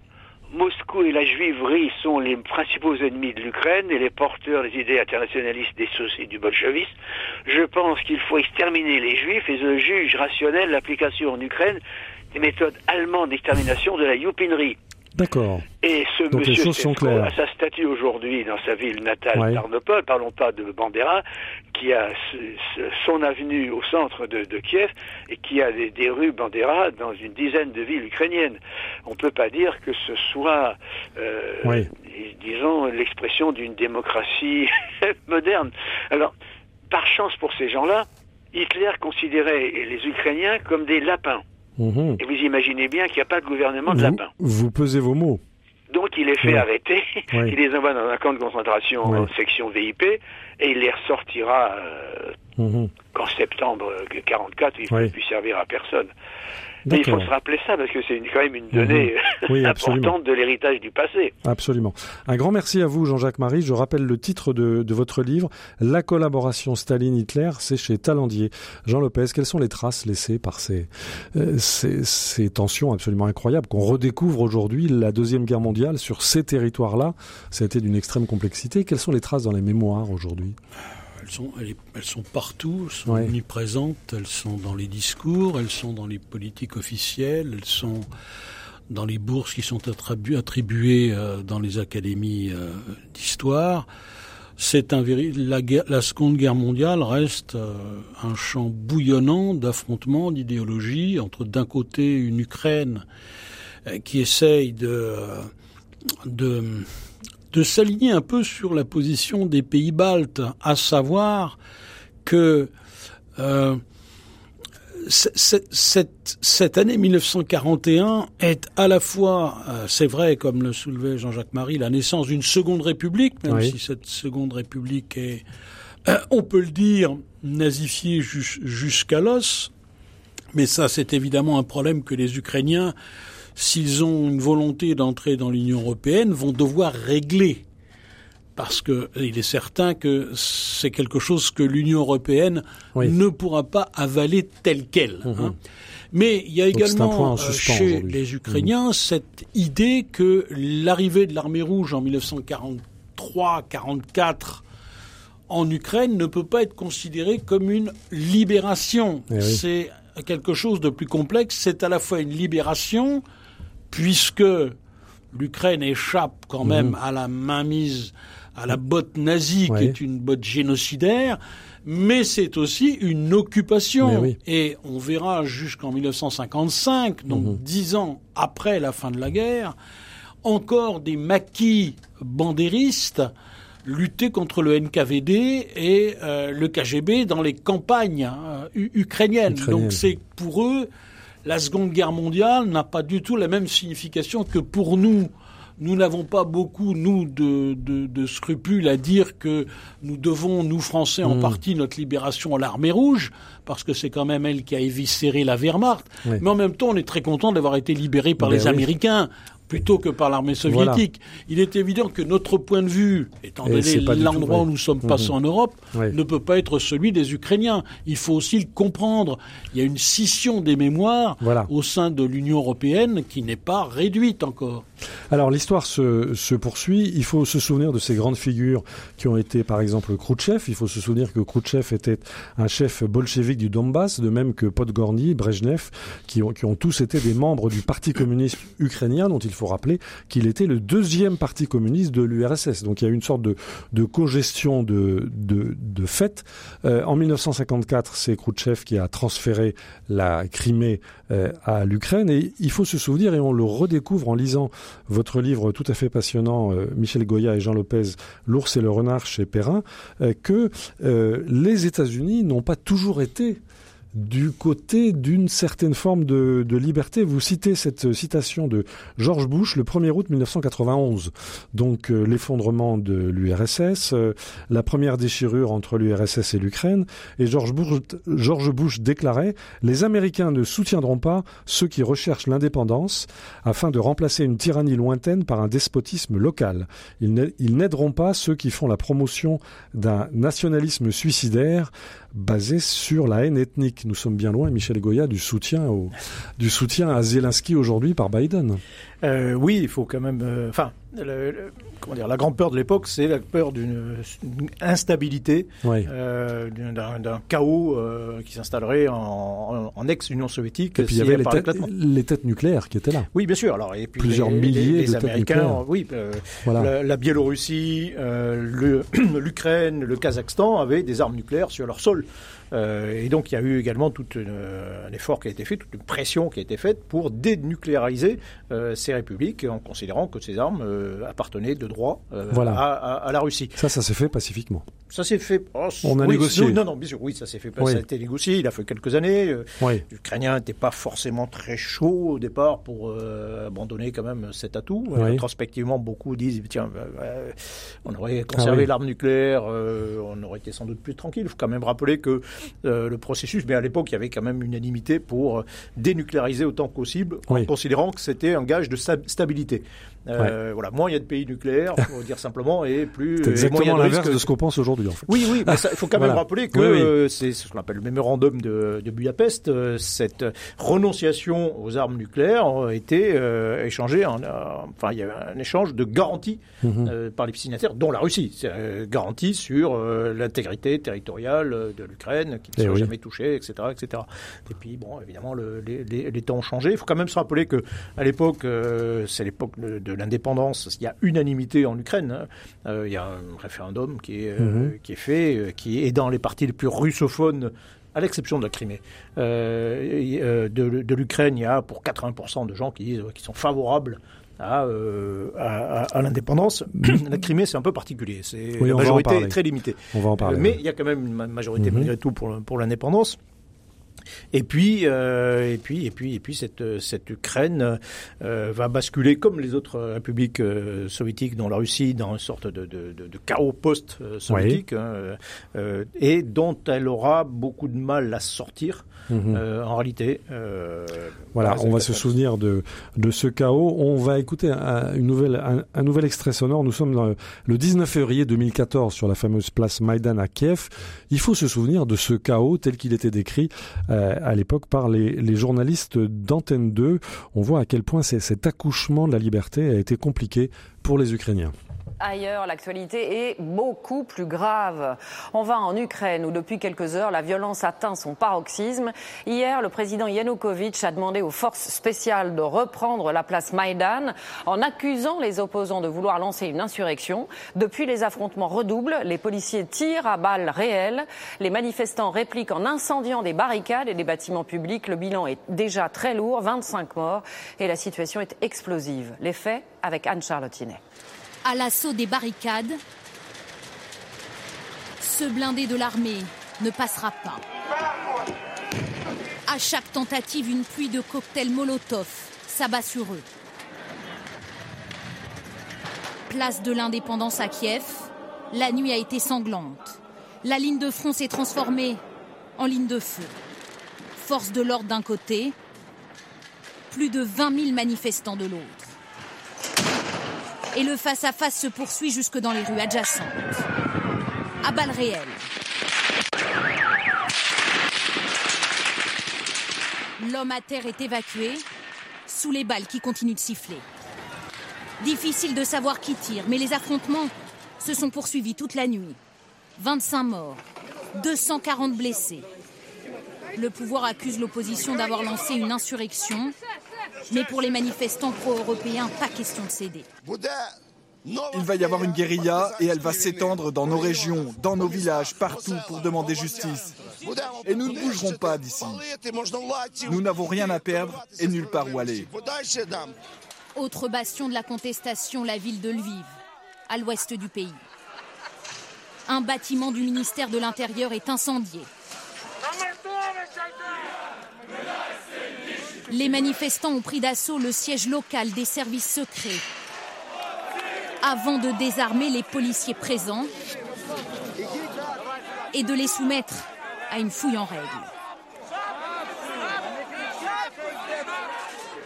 Moscou et la juiverie sont les principaux ennemis de l'Ukraine et les porteurs des idées internationalistes des sociétés du bolchevisme. Je pense qu'il faut exterminer les juifs et je juge rationnel l'application en Ukraine des méthodes allemandes d'extermination de la youpinerie. D'accord. Et ce monsieur a sa statue aujourd'hui dans sa ville natale ouais. parlons pas de Bandera, qui a son avenue au centre de, Kiev et qui a des, rues Bandera dans une dizaine de villes ukrainiennes. On ne peut pas dire que ce soit, euh, disons, l'expression d'une démocratie <laughs> moderne. Alors, par chance pour ces gens-là, Hitler considérait les Ukrainiens comme des lapins. Mhm. Et vous imaginez bien qu'il n'y a pas de gouvernement de lapin. Vous pesez vos mots. Donc il les fait arrêter, il les envoie dans un camp de concentration en section VIP et il les ressortira euh, mhm. qu'en septembre 44 il ne peut plus servir à personne. Mais il faut se rappeler ça parce que c'est quand même une donnée mhm. importante de l'héritage du passé. Absolument. Un grand merci à vous, Jean-Jacques Marie. Je rappelle le titre de, de votre livre, La collaboration Staline-Hitler, c'est chez Talandier. Jean Lopez, quelles sont les traces laissées par ces, euh, ces, ces tensions absolument incroyables qu'on redécouvre aujourd'hui, la Deuxième Guerre mondiale, sur ces territoires-là? Ça a été d'une extrême complexité. Quelles sont les traces dans les mémoires aujourd'hui? Elles sont, elles, sont partout, elles sont omniprésentes, elles sont dans les discours, elles sont dans les politiques officielles, elles sont dans les bourses qui sont attribuées euh, dans les académies euh, d'histoire. C'est un la, la, Seconde Guerre mondiale reste euh, un champ bouillonnant d'affrontements, d'idéologies entre d'un côté une Ukraine qui essaye de, de de s'aligner un peu sur la position des pays baltes, à savoir que euh, cette, cette, année 1941 est à la fois, euh, c'est vrai, comme le soulevait Jean-Jacques Marie, la naissance d'une seconde république, même si cette seconde république est, euh, on peut le dire, nazifiée jusqu'à l'os. Mais ça, c'est évidemment un problème que les Ukrainiens, s'ils ont une volonté d'entrer dans l'Union européenne, vont devoir régler parce que il est certain que c'est quelque chose que l'Union européenne ne pourra pas avaler tel quel. Hein. Mhm. Mais il y a également euh, chez les Ukrainiens mhm. cette idée que l'arrivée de l'armée rouge en 1943-44 en Ukraine ne peut pas être considérée comme une libération. Eh c'est quelque chose de plus complexe. C'est à la fois une libération, puisque l'Ukraine échappe quand mhm. même à la mainmise à la botte nazie, qui est une botte génocidaire, mais c'est aussi une occupation. Et on verra jusqu'en 1955, donc mhm. dix ans après la fin de la guerre, encore des maquis bandéristes lutter contre le NKVD et euh, le KGB dans les campagnes euh, ukrainiennes. Donc c'est pour eux, la Seconde Guerre mondiale n'a pas du tout la même signification que pour nous nous n'avons pas beaucoup, nous, de, de, de, scrupules à dire que nous devons, nous Français, en hmm. partie, notre libération à l'armée rouge, parce que c'est quand même elle qui a éviscéré la Wehrmacht. Mais en même temps, on est très content d'avoir été libéré par ben les Américains plutôt que par l'armée soviétique. Il est évident que notre point de vue, étant donné l'endroit où nous sommes passés mhm. en Europe, ne peut pas être celui des Ukrainiens. Il faut aussi le comprendre. Il y a une scission des mémoires au sein de l'Union européenne qui n'est pas réduite encore. Alors l'histoire se, se, poursuit. Il faut se souvenir de ces grandes figures qui ont été par exemple Khrouchtchev. Il faut se souvenir que Khrouchtchev était un chef bolchevique du Donbass, de même que Podgorny, Brezhnev, qui ont, qui ont tous été des membres du Parti communiste ukrainien dont il faut rappeler qu'il était le deuxième parti communiste de l'URSS. Donc il y a une sorte de, de co-gestion de fait. Euh, en 1954, c'est Khrouchtchev qui a transféré la Crimée euh, à l'Ukraine. Et il faut se souvenir, et on le redécouvre en lisant votre livre tout à fait passionnant, euh, Michel Goya et Jean Lopez, L'ours et le renard chez Perrin, que les États-Unis n'ont pas toujours été du côté d'une certaine forme de, de, liberté. Vous citez cette citation de George Bush le 1er août 1991. Donc euh, l'effondrement de l'URSS, euh, la première déchirure entre l'URSS et l'Ukraine. Et George Bush, George Bush déclarait Les Américains ne soutiendront pas ceux qui recherchent l'indépendance afin de remplacer une tyrannie lointaine par un despotisme local. Ils n'aideront pas ceux qui font la promotion d'un nationalisme suicidaire basé sur la haine ethnique. Nous sommes bien loin, Michel Goya, du soutien, au, du soutien à Zelensky aujourd'hui par Biden. Euh, oui, il faut quand même. Euh, enfin, comment dire, la grande peur de l'époque, c'est la peur d'une instabilité, euh, d'un chaos qui s'installerait en, ex-Union soviétique. Et puis il y avait les têtes, nucléaires qui étaient là. Oui, bien sûr. Alors, et puis Plusieurs milliers de Américains, oui. Voilà. La, Biélorussie, <clears throat> l'Ukraine, le, le Kazakhstan avaient des armes nucléaires sur leur sol. Euh, et donc il y a eu également tout un effort qui a été fait, toute une pression qui a été faite pour dénucléariser euh, ces républiques en considérant que ces armes euh, appartenaient de droit à, la Russie. Ça, ça s'est fait pacifiquement. Ça s'est fait. Oh, On a négocié. Non, non, bien sûr, oui, ça s'est fait. Ça a été négocié. Il a fait quelques années. Oui. L'Ukrainien n'était pas forcément très chaud au départ pour abandonner quand même cet atout. Rétrospectivement, beaucoup disent tiens, on aurait conservé ah l'arme nucléaire, on aurait été sans doute plus tranquille. Il faut quand même rappeler que euh, le processus, mais à l'époque, il y avait quand même unanimité pour euh, dénucléariser autant que possible, en considérant que c'était un gage de stabilité. Euh, voilà, moins il y a de pays nucléaires, <laughs> faut dire simplement, et plus. C'est exactement l'inverse de ce qu'on pense aujourd'hui, en fait. Oui, oui, mais il faut quand même rappeler que c'est ce qu'on appelle le mémorandum de, de Budapest. Euh, cette renonciation aux armes nucléaires a été euh, échangée, en, enfin, il y a un échange de garanties mhm. par les signataires, dont la Russie. C'est garantie sur l'intégrité territoriale de l'Ukraine, qui ne eh sera jamais touchée, etc., etc. Et puis, bon, évidemment, le, les, les, les, temps ont changé. Il faut quand même se rappeler que à l'époque, c'est l'époque de l'indépendance, il y a unanimité en Ukraine. Hein. Euh, il y a un référendum qui est, euh, mhm. qui est fait, euh, qui est dans les partis les plus russophones à l'exception de la Crimée. de, l'Ukraine, il y a pour 80% de gens qui, qui sont favorables à, à, l'indépendance. <coughs> la Crimée, c'est un peu particulier. C'est la majorité est très limitée. On va en parler. mais il y a quand même une majorité mhm. malgré tout pour, pour l'indépendance. Et puis, euh, et puis, et puis, et puis, cette cette Ukraine euh, va basculer comme les autres républiques euh, soviétiques, dont la Russie, dans une sorte de, de, de, de chaos post-soviétique, hein, et dont elle aura beaucoup de mal à sortir. Mhm. Euh, en réalité, euh, Voilà, on va se souvenir de, de ce chaos. On va écouter un, une nouvelle, un, un nouvel extrait sonore. Nous sommes dans le, le 19 février 2014 sur la fameuse place Maïdan à Kiev. Il faut se souvenir de ce chaos tel qu'il était décrit euh, à l'époque par les, les journalistes d'Antenne 2. On voit à quel point cet accouchement de la liberté a été compliqué pour les Ukrainiens. Ailleurs, l'actualité est beaucoup plus grave. On va en Ukraine où depuis quelques heures, la violence atteint son paroxysme. Hier, le président Yanukovych a demandé aux forces spéciales de reprendre la place Maïdan en accusant les opposants de vouloir lancer une insurrection. Depuis, les affrontements redoublent. Les policiers tirent à balles réelles. Les manifestants répliquent en incendiant des barricades et des bâtiments publics. Le bilan est déjà très lourd, 25 morts, et la situation est explosive. Les faits avec Anne Charlottinet. À l'assaut des barricades, ce blindé de l'armée ne passera pas. À chaque tentative, une pluie de cocktails Molotov s'abat sur eux. Place de l'indépendance à Kiev, la nuit a été sanglante. La ligne de front s'est transformée en ligne de feu. Force de l'ordre d'un côté, plus de 20 000 manifestants de l'autre et le face-à-face se poursuit jusque dans les rues adjacentes. À balles réelles. L'homme à terre est évacué sous les balles qui continuent de siffler. Difficile de savoir qui tire, mais les affrontements se sont poursuivis toute la nuit. 25 morts, 240 blessés. Le pouvoir accuse l'opposition d'avoir lancé une insurrection mais pour les manifestants pro-européens, pas question de céder. Il va y avoir une guérilla et elle va s'étendre dans nos régions, dans nos villages, partout pour demander justice. Et nous ne bougerons pas d'ici. Nous n'avons rien à perdre et nulle part où aller. Autre bastion de la contestation, la ville de Lviv, à l'ouest du pays. Un bâtiment du ministère de l'Intérieur est incendié. Les manifestants ont pris d'assaut le siège local des services secrets avant de désarmer les policiers présents et de les soumettre à une fouille en règle.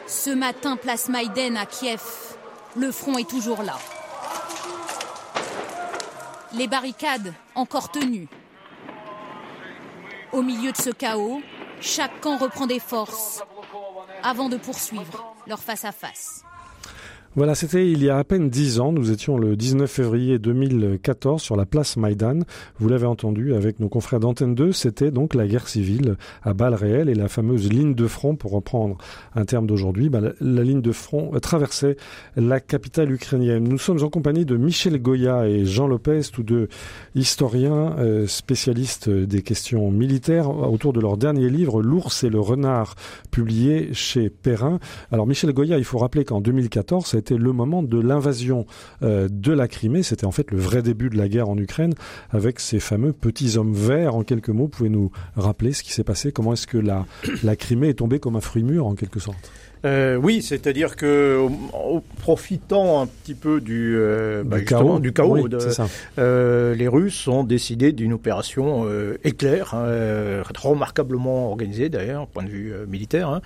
Ce matin, place Maïden à Kiev, le front est toujours là. Les barricades encore tenues. Au milieu de ce chaos, chaque camp reprend des forces avant de poursuivre leur face-à-face. Voilà, c'était il y a à peine dix ans. Nous étions le 19 février 2014 sur la place Maïdan. Vous l'avez entendu avec nos confrères d'Antenne 2, c'était donc la guerre civile à balles réelles et la fameuse ligne de front, pour reprendre un terme d'aujourd'hui, bah, la, ligne de front euh, traversait la capitale ukrainienne. Nous sommes en compagnie de Michel Goya et Jean Lopez, tous deux historiens, euh, spécialistes des questions militaires, autour de leur dernier livre, L'ours et le renard, publié chez Perrin. Alors Michel Goya, il faut rappeler qu'en 2014, ça a été le moment de l'invasion euh, de la Crimée. C'était en fait le vrai début de la guerre en Ukraine avec ces fameux petits hommes verts. En quelques mots, pouvez-nous rappeler ce qui s'est passé? Comment est-ce que la, la Crimée est tombée comme un fruit mûr en quelque sorte? Euh, oui, c'est-à-dire que en profitant un petit peu du, euh, du bah, chaos, du chaos oui, de. Euh, les Russes ont décidé d'une opération éclair, hein, remarquablement organisée d'ailleurs, point de vue militaire, hein,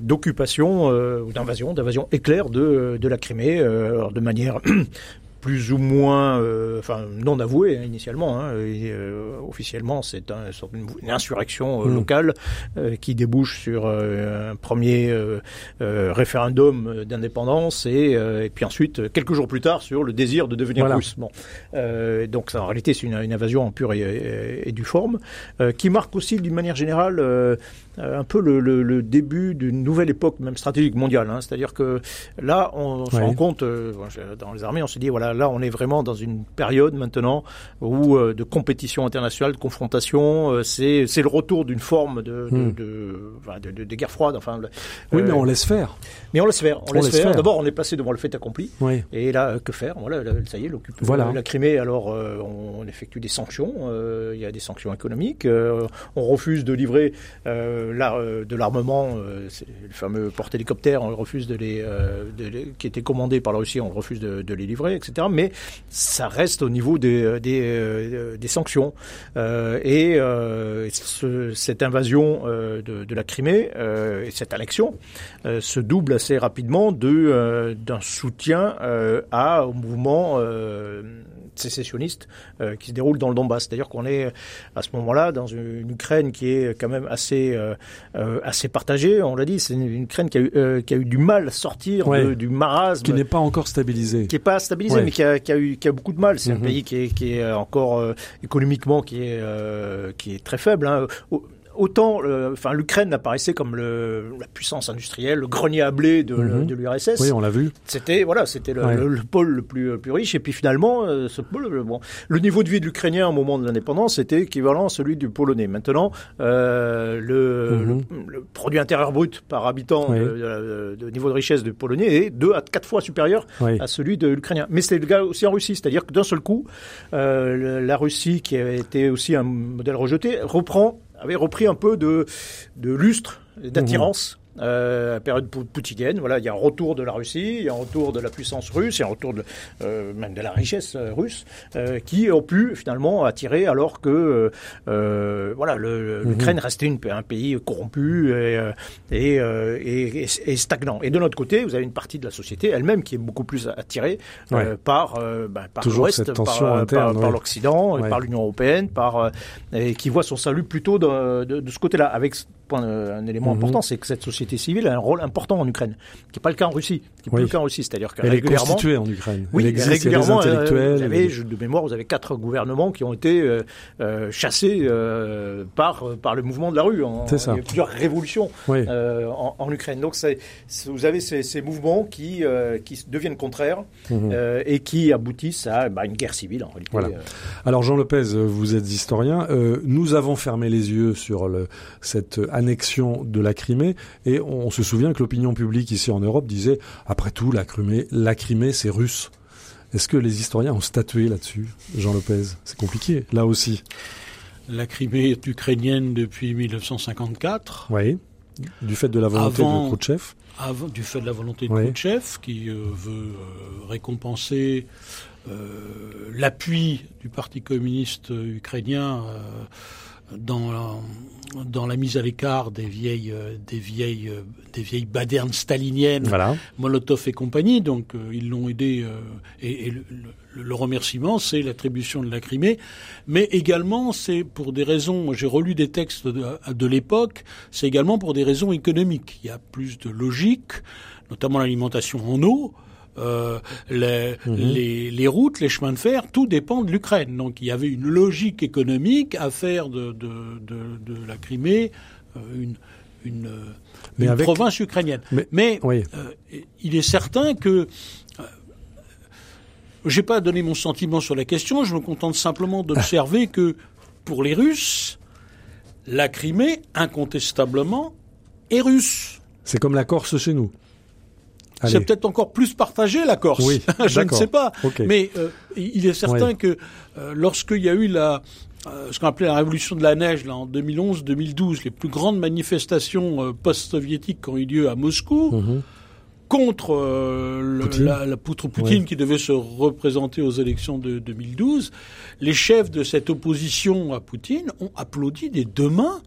d'occupation ou d'invasion, d'invasion éclair de, de la Crimée, de manière <clears throat> plus ou moins, euh, enfin non avoué hein, initialement. Hein, et, euh, officiellement, c'est un, une, insurrection euh, mmh. locale qui débouche sur un premier référendum d'indépendance et, et, puis ensuite quelques jours plus tard sur le désir de devenir voilà. russe. Bon, donc ça, en réalité c'est une, une, invasion en pure et, et, et du forme qui marque aussi d'une manière générale un peu le, le, le début d'une nouvelle époque même stratégique mondiale. Hein, C'est-à-dire que là on, on se rend compte dans les armées, on se dit voilà là, on est vraiment dans une période maintenant où de compétition internationale, de confrontation, c'est c'est le retour d'une forme de de, hmm. de, de, de, guerre froide. Enfin, oui, mais on laisse faire. Mais on laisse faire. On, laisse, faire. D'abord, on est passé devant le fait accompli. Oui. Et là, que faire? Voilà, ça y est, l'occupe. Voilà. La Crimée. Alors, on, effectue des sanctions. il y a des sanctions économiques. on refuse de livrer de l'armement. le fameux porte-hélicoptère. On refuse de les, qui étaient commandés par la Russie. On refuse de, les livrer, etc. Mais ça reste au niveau des, des, des sanctions. et cette invasion euh, de, la Crimée euh, et cette annexion euh, se double assez rapidement de d'un soutien à au mouvement sécessionniste qui se déroule dans le Donbass. C'est-à-dire qu'on est à ce moment-là dans une, Ukraine qui est quand même assez assez partagée. On l'a dit, c'est une, Ukraine qui a, eu, qui a eu du mal à sortir du marasme, qui n'est pas encore stabilisé, qui n'est pas stabilisé, mais qui a, qui a, eu qui a beaucoup de mal. C'est un mhm. pays qui est, qui est encore économiquement qui est qui est très faible. Hein autant, enfin, l'Ukraine apparaissait comme le, la puissance industrielle, le grenier à blé de, mhm. de l'URSS. Oui, on l'a vu. C'était voilà, c'était le, pôle le plus, le plus riche. Et puis finalement, euh, ce pôle, euh, bon, le niveau de vie de l'Ukrainien au moment de l'indépendance était équivalent à celui du Polonais. Maintenant, euh, le, mhm. le, produit intérieur brut par habitant de, niveau de richesse du Polonais est deux à quatre fois supérieur à celui de l'Ukrainien. Mais c'est le cas aussi en Russie, c'est-à-dire que d'un seul coup, euh, la Russie, qui avait été aussi un modèle rejeté, reprend avait repris un peu de, de lustre, d'attirance euh, période poutinienne. Voilà, il y a un retour de la Russie, il y a un retour de la puissance russe, il y a un retour de, euh, même de la richesse euh, russe, euh, qui ont pu finalement attirer, alors que voilà, mhm. l'Ukraine restait une, un pays corrompu et, et, et, et, stagnant. Et de l'autre côté, vous avez une partie de la société elle-même qui est beaucoup plus attirée par, ben, par l'Ouest, par, par, l'Occident, par l'Union européenne, par et qui voit son salut plutôt de, de, de ce côté-là, avec un élément mhm. important, c'est que cette société civile a un rôle important en Ukraine, qui n'est pas le cas en Russie, qui n'est pas le cas en Russie, c'est-à-dire que Elle régulièrement, est constituée en Ukraine. Oui, Elle régulièrement, euh, vous avez, de mémoire, vous avez quatre gouvernements qui ont été euh, euh, chassés euh, par par le mouvement de la rue. En, ça. Il y a plusieurs révolutions euh, en, en, Ukraine. Donc, vous avez ces, ces mouvements qui qui deviennent contraires mhm. et qui aboutissent à bah, une guerre civile en réalité. Voilà. Alors, Jean Lopez, vous êtes historien. nous avons fermé les yeux sur le, cette annexion de la Crimée. Et on, se souvient que l'opinion publique ici en Europe disait, après tout, la Crimée, la Crimée c'est russe. Est-ce que les historiens ont statué là-dessus, Jean Lopez? C'est compliqué, là aussi. La Crimée est ukrainienne depuis 1954. Oui, du fait de la volonté de Khrouchtchev. Avant, du fait de la volonté de Khrouchtchev, qui euh, veut euh, récompenser euh, l'appui du Parti communiste ukrainien dans la, dans la mise à l'écart des vieilles euh, des vieilles euh, des vieilles badernes staliniennes, Molotov et compagnie. Donc euh, ils l'ont aidé et, le, remerciement, c'est l'attribution de la Crimée, mais également c'est pour des raisons. J'ai relu des textes de, de l'époque. C'est également pour des raisons économiques. Il y a plus de logique, notamment l'alimentation en eau. Euh, les, mhm. les, les, routes, les chemins de fer, tout dépend de l'Ukraine. Donc il y avait une logique économique à faire de, de, de, de la Crimée euh, une, une, une province ukrainienne. Mais, euh, il est certain que j'ai pas donné mon sentiment sur la question. Je me contente simplement d'observer que pour les Russes, la Crimée, incontestablement, est russe. C'est comme la Corse chez nous. C'est peut-être encore plus partagé la Corse. Oui, <laughs> je ne sais pas. Mais euh, il est certain que euh, lorsqu'il y a eu la euh, ce qu'on appelait la révolution de la neige là en 2011-2012, les plus grandes manifestations post-soviétiques qui ont eu lieu à Moscou. Mhm. Contre la, la, poutre Poutine qui devait se représenter aux élections de 2012, les chefs de cette opposition à Poutine ont applaudi des deux mains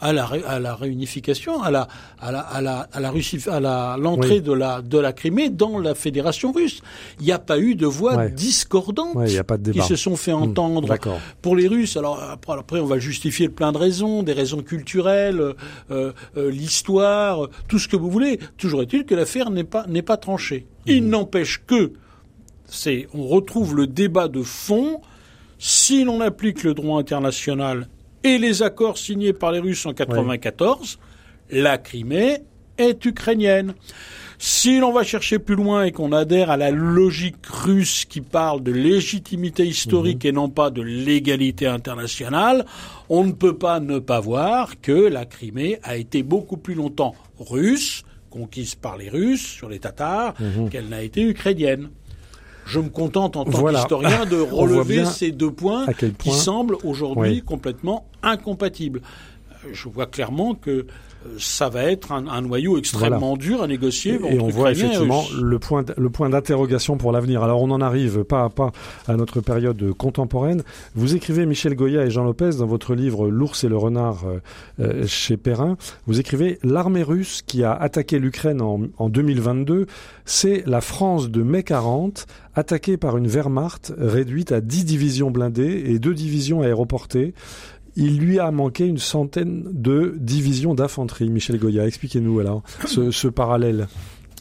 à la, à la réunification, à la, à la, à la, à la Russie, à la, l'entrée de la, de la Crimée dans la Fédération russe. Il n'y a pas eu de voix discordantes qui se sont fait hmm. entendre pour les Russes. Alors après, on va justifier le plein de raisons, des raisons culturelles, euh, euh, l'histoire, tout ce que vous voulez. Toujours est-il que l'affaire n'est pas, n'est pas tranchée. Il hmm. n'empêche que c'est, on retrouve le débat de fond. Si l'on applique le droit international et les accords signés par les Russes en 94, la Crimée est ukrainienne. Si l'on va chercher plus loin et qu'on adhère à la logique russe qui parle de légitimité historique mhm. et non pas de légalité internationale, on ne peut pas ne pas voir que la Crimée a été beaucoup plus longtemps russe, conquise par les Russes sur les Tatars, mhm. qu'elle n'a été ukrainienne. Je me contente en tant qu'historien de <laughs> relever ces deux points qui semblent aujourd'hui complètement incompatibles. Euh, je vois clairement que ça va être un, noyau extrêmement dur à négocier. Et, on voit effectivement le point, le point d'interrogation pour l'avenir. Alors on en arrive pas à pas à notre période contemporaine. Vous écrivez Michel Goya et Jean Lopez dans votre livre L'ours et le renard euh, euh, chez Perrin. Vous écrivez l'armée russe qui a attaqué l'Ukraine en, en 2022, c'est la France de mai 40 attaquée par une Wehrmacht réduite à 10 divisions blindées et deux divisions aéroportées il lui a manqué une centaine de divisions d'infanterie. Michel Goya, expliquez-nous alors ce parallèle.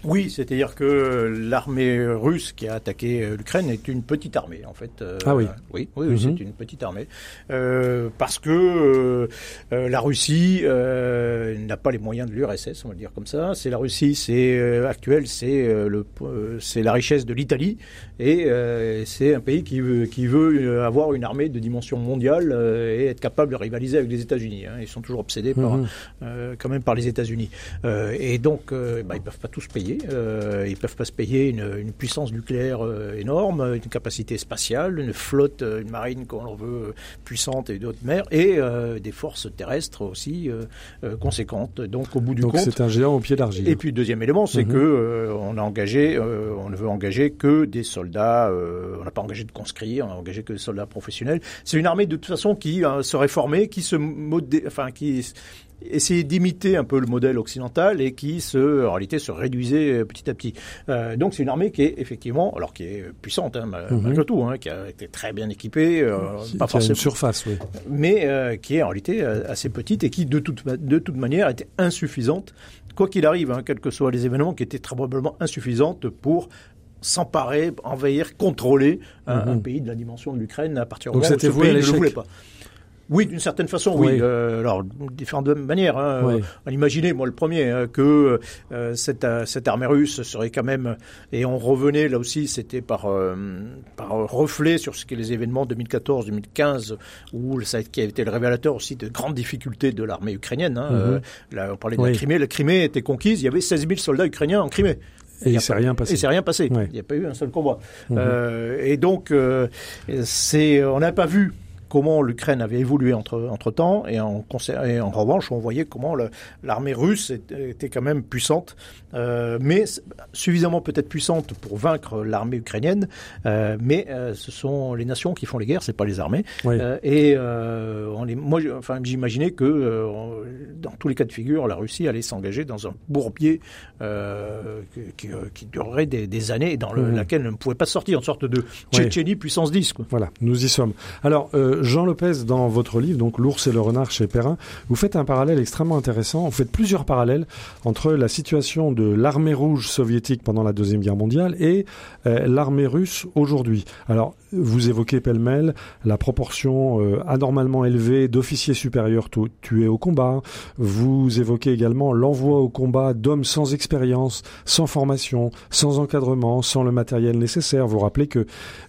Oui, c'est-à-dire que l'armée russe qui a attaqué euh, l'Ukraine est une petite armée, en fait. Euh, ah oui. Oui, oui, mhm. c'est une petite armée. Euh, parce que la Russie n'a pas les moyens de l'URSS, on va le dire comme ça. C'est la Russie, c'est actuel, c'est le, c'est la richesse de l'Italie, et c'est un pays qui veut, qui veut avoir une armée de dimension mondiale et être capable de rivaliser avec les États-Unis. Hein. Ils sont toujours obsédés par, mhm. quand même par les États-Unis. et donc, bah, ils peuvent pas tous payer euh, ils peuvent pas se payer une, puissance nucléaire euh, énorme, une capacité spatiale, une flotte, euh, une marine qu'on veut puissante et d'autres mers, et des forces terrestres aussi conséquentes. Donc au bout du compte, c'est un géant au pied d'argile. Et puis deuxième élément, c'est mhm. que on a engagé, on ne veut engager que des soldats. on n'a pas engagé de conscrits, on a engagé que des soldats professionnels. C'est une armée de toute façon qui serait formée, qui se modé, enfin qui essayer d'imiter un peu le modèle occidental et qui se, en réalité se réduisait euh, petit à petit. Euh, donc c'est une armée qui est effectivement, alors qui est puissante hein, mhm. malgré tout, hein, qui a été très bien équipée, euh, pas forcément une surface, oui. mais euh, qui est en réalité assez petite et qui de toute de toute manière était insuffisante, quoi qu'il arrive, hein, quels que soient les événements, qui étaient très probablement insuffisantes pour s'emparer, envahir, contrôler un, mhm. pays de la dimension de l'Ukraine à partir du moment où ce pays ne le voulait pas. Oui, d'une certaine façon, oui. Euh, alors, différentes manières. Hein. On imaginait, moi le premier, hein, que euh, cette, euh, cette armée russe serait quand même, et on revenait là aussi, c'était par, par reflet sur ce qu'est les événements 2014-2015, où ça qui a été le révélateur aussi de grandes difficultés de l'armée ukrainienne. Hein. Mhm. là, on parlait de la Crimée. La Crimée était conquise, il y avait 16 000 soldats ukrainiens en Crimée. Et il ne s'est rien passé. Et c'est rien passé. Il n'y a pas eu un seul combat. Mhm. et donc, c'est, on n'a pas vu comment l'Ukraine avait évolué entre, entre temps, et en, et en revanche, on voyait comment l'armée russe était, quand même puissante, euh, mais suffisamment peut-être puissante pour vaincre l'armée ukrainienne, euh, mais euh, ce sont les nations qui font les guerres, c'est pas les armées. et on les, moi, enfin, j'imaginais que dans tous les cas de figure, la Russie allait s'engager dans un bourbier qui, qui, durerait des, années et dans le, laquelle elle ne pouvait pas sortir, une sorte de Tchétchénie puissance 10. Quoi. Voilà, nous y sommes. Alors, Jean Lopez, dans votre livre, donc L'ours et le renard chez Perrin, vous faites un parallèle extrêmement intéressant. Vous faites plusieurs parallèles entre la situation de l'armée rouge soviétique pendant la Deuxième Guerre mondiale et euh, l'armée russe aujourd'hui. Alors, vous évoquez pêle-mêle la proportion euh, anormalement élevée d'officiers supérieurs tués au combat. Vous évoquez également l'envoi au combat d'hommes sans expérience, sans formation, sans encadrement, sans le matériel nécessaire. Vous rappelez que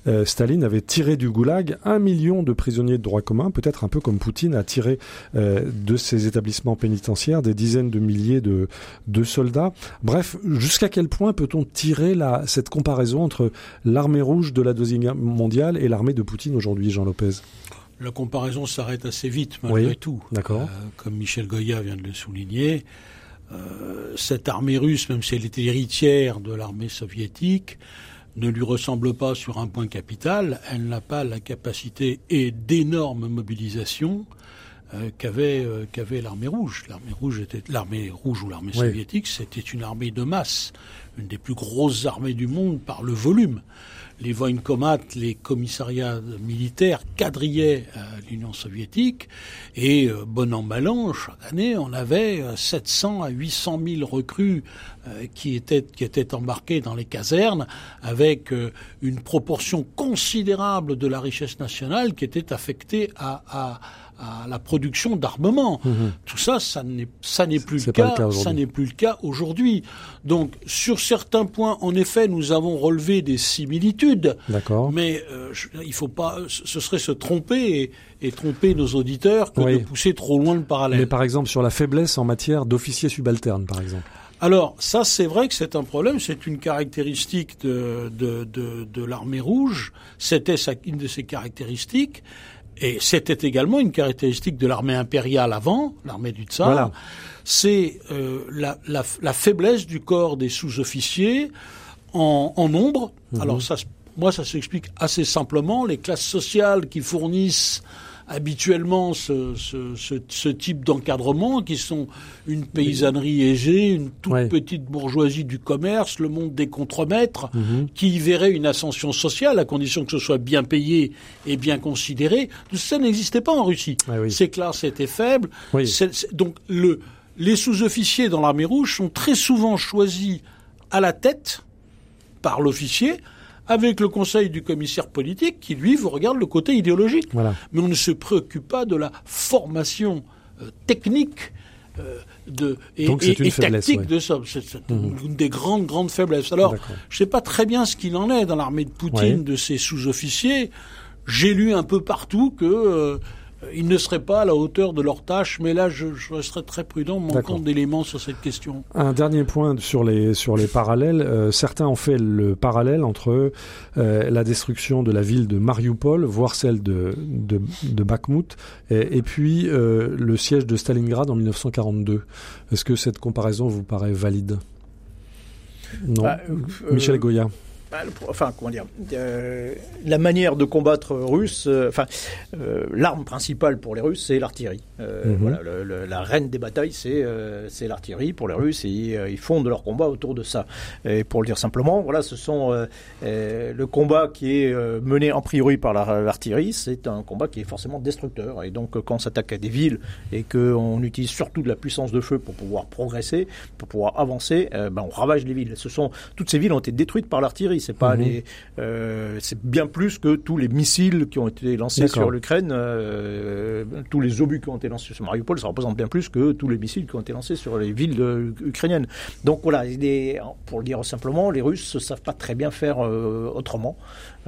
euh, Staline avait tiré du goulag un million de prisonniers de droit commun, peut-être un peu comme Poutine a tiré euh, de ses établissements pénitentiaires des dizaines de milliers de, de soldats. Bref, jusqu'à quel point peut-on tirer cette comparaison entre l'armée rouge de la Deuxième Guerre mondiale et l'armée de Poutine aujourd'hui, Jean Lopez La comparaison s'arrête assez vite, malgré tout. D'accord. Euh, comme Michel Goya vient de le souligner, euh, cette armée russe, même si elle était héritière de l'armée soviétique, ne lui ressemble pas sur un point capital. Elle n'a pas la capacité et d'énorme mobilisation euh, qu'avait qu'avait l'armée rouge. L'armée rouge était l'armée rouge ou l'armée soviétique, c'était une armée de masse, une des plus grosses armées du monde par le volume les Voinkomat, les commissariats militaires quadrillaient euh, l'Union soviétique et euh, bon an mal an, chaque année, on avait 700 euh, à 800 000 recrues qui étaient qui étaient dans les casernes avec une proportion considérable de la richesse nationale qui était affectée à, à à la production d'armement. Mhm. Tout ça, ça n'est ça n'est plus, le cas, ça n'est plus le cas aujourd'hui. Donc sur certains points, en effet, nous avons relevé des similitudes. D'accord. Mais euh, il faut pas, ce serait se tromper et, et tromper nos auditeurs que de pousser trop loin le parallèle. Mais par exemple sur la faiblesse en matière d'officiers subalternes, par exemple. Alors ça, c'est vrai que c'est un problème, c'est une caractéristique de, de, de, de l'armée rouge, c'était une de ses caractéristiques. Et c'était également une caractéristique de l'armée impériale avant, l'armée du tsar. C'est euh, la, la, la, faiblesse du corps des sous-officiers en, en, nombre. Mhm. Alors ça, moi, ça s'explique assez simplement. Les classes sociales qui fournissent habituellement ce, ce, ce, ce type d'encadrement, qui sont une paysannerie aisée, une toute petite bourgeoisie du commerce, le monde des contremaîtres, mhm. qui y verrait une ascension sociale à condition que ce soit bien payé et bien considéré. Ça n'existait pas en Russie. Ces classes étaient faibles. donc le, les sous-officiers dans l'armée rouge sont très souvent choisis à la tête par l'officier avec le conseil du commissaire politique qui, lui, vous regarde le côté idéologique. Mais on ne se préoccupe pas de la formation euh, technique euh, de, et, et, tactique de ça. C'est mhm. une des grandes, grandes faiblesses. Alors, je ne sais pas très bien ce qu'il en est dans l'armée de Poutine, de ses sous-officiers. J'ai lu un peu partout que euh, ils ne seraient pas à la hauteur de leur tâche, mais là, je, je resterai très prudent, manquant d'éléments sur cette question. Un dernier point sur les, sur les parallèles. Euh, certains ont fait le parallèle entre euh, la destruction de la ville de Mariupol, voire celle de, de, de Bakhmut, et, puis euh, le siège de Stalingrad en 1942. Est-ce que cette comparaison vous paraît valide? Non. Bah, Michel Goya. Enfin, comment dire, euh, la manière de combattre russe, euh, enfin, euh, l'arme principale pour les Russes, c'est l'artillerie. Mhm. Voilà, la reine des batailles, c'est c'est l'artillerie pour les Russes et ils fondent leur combat autour de ça. Et pour le dire simplement, voilà, ce sont le combat qui est mené en priori par l'artillerie, c'est un combat qui est forcément destructeur. Et donc, quand on s'attaque à des villes et qu'on utilise surtout de la puissance de feu pour pouvoir progresser, pour pouvoir avancer, ben, on ravage les villes. Ce sont toutes ces villes ont été détruites par l'artillerie. C'est pas mhm. les, euh, c'est bien plus que tous les missiles qui ont été lancés sur l'Ukraine, euh, tous les obus qui ont été lancés sur Mariupol, ça représente bien plus que tous les missiles qui ont été lancés sur les villes ukrainiennes. Donc voilà, pour le dire simplement, les Russes ne savent pas très bien faire euh, autrement.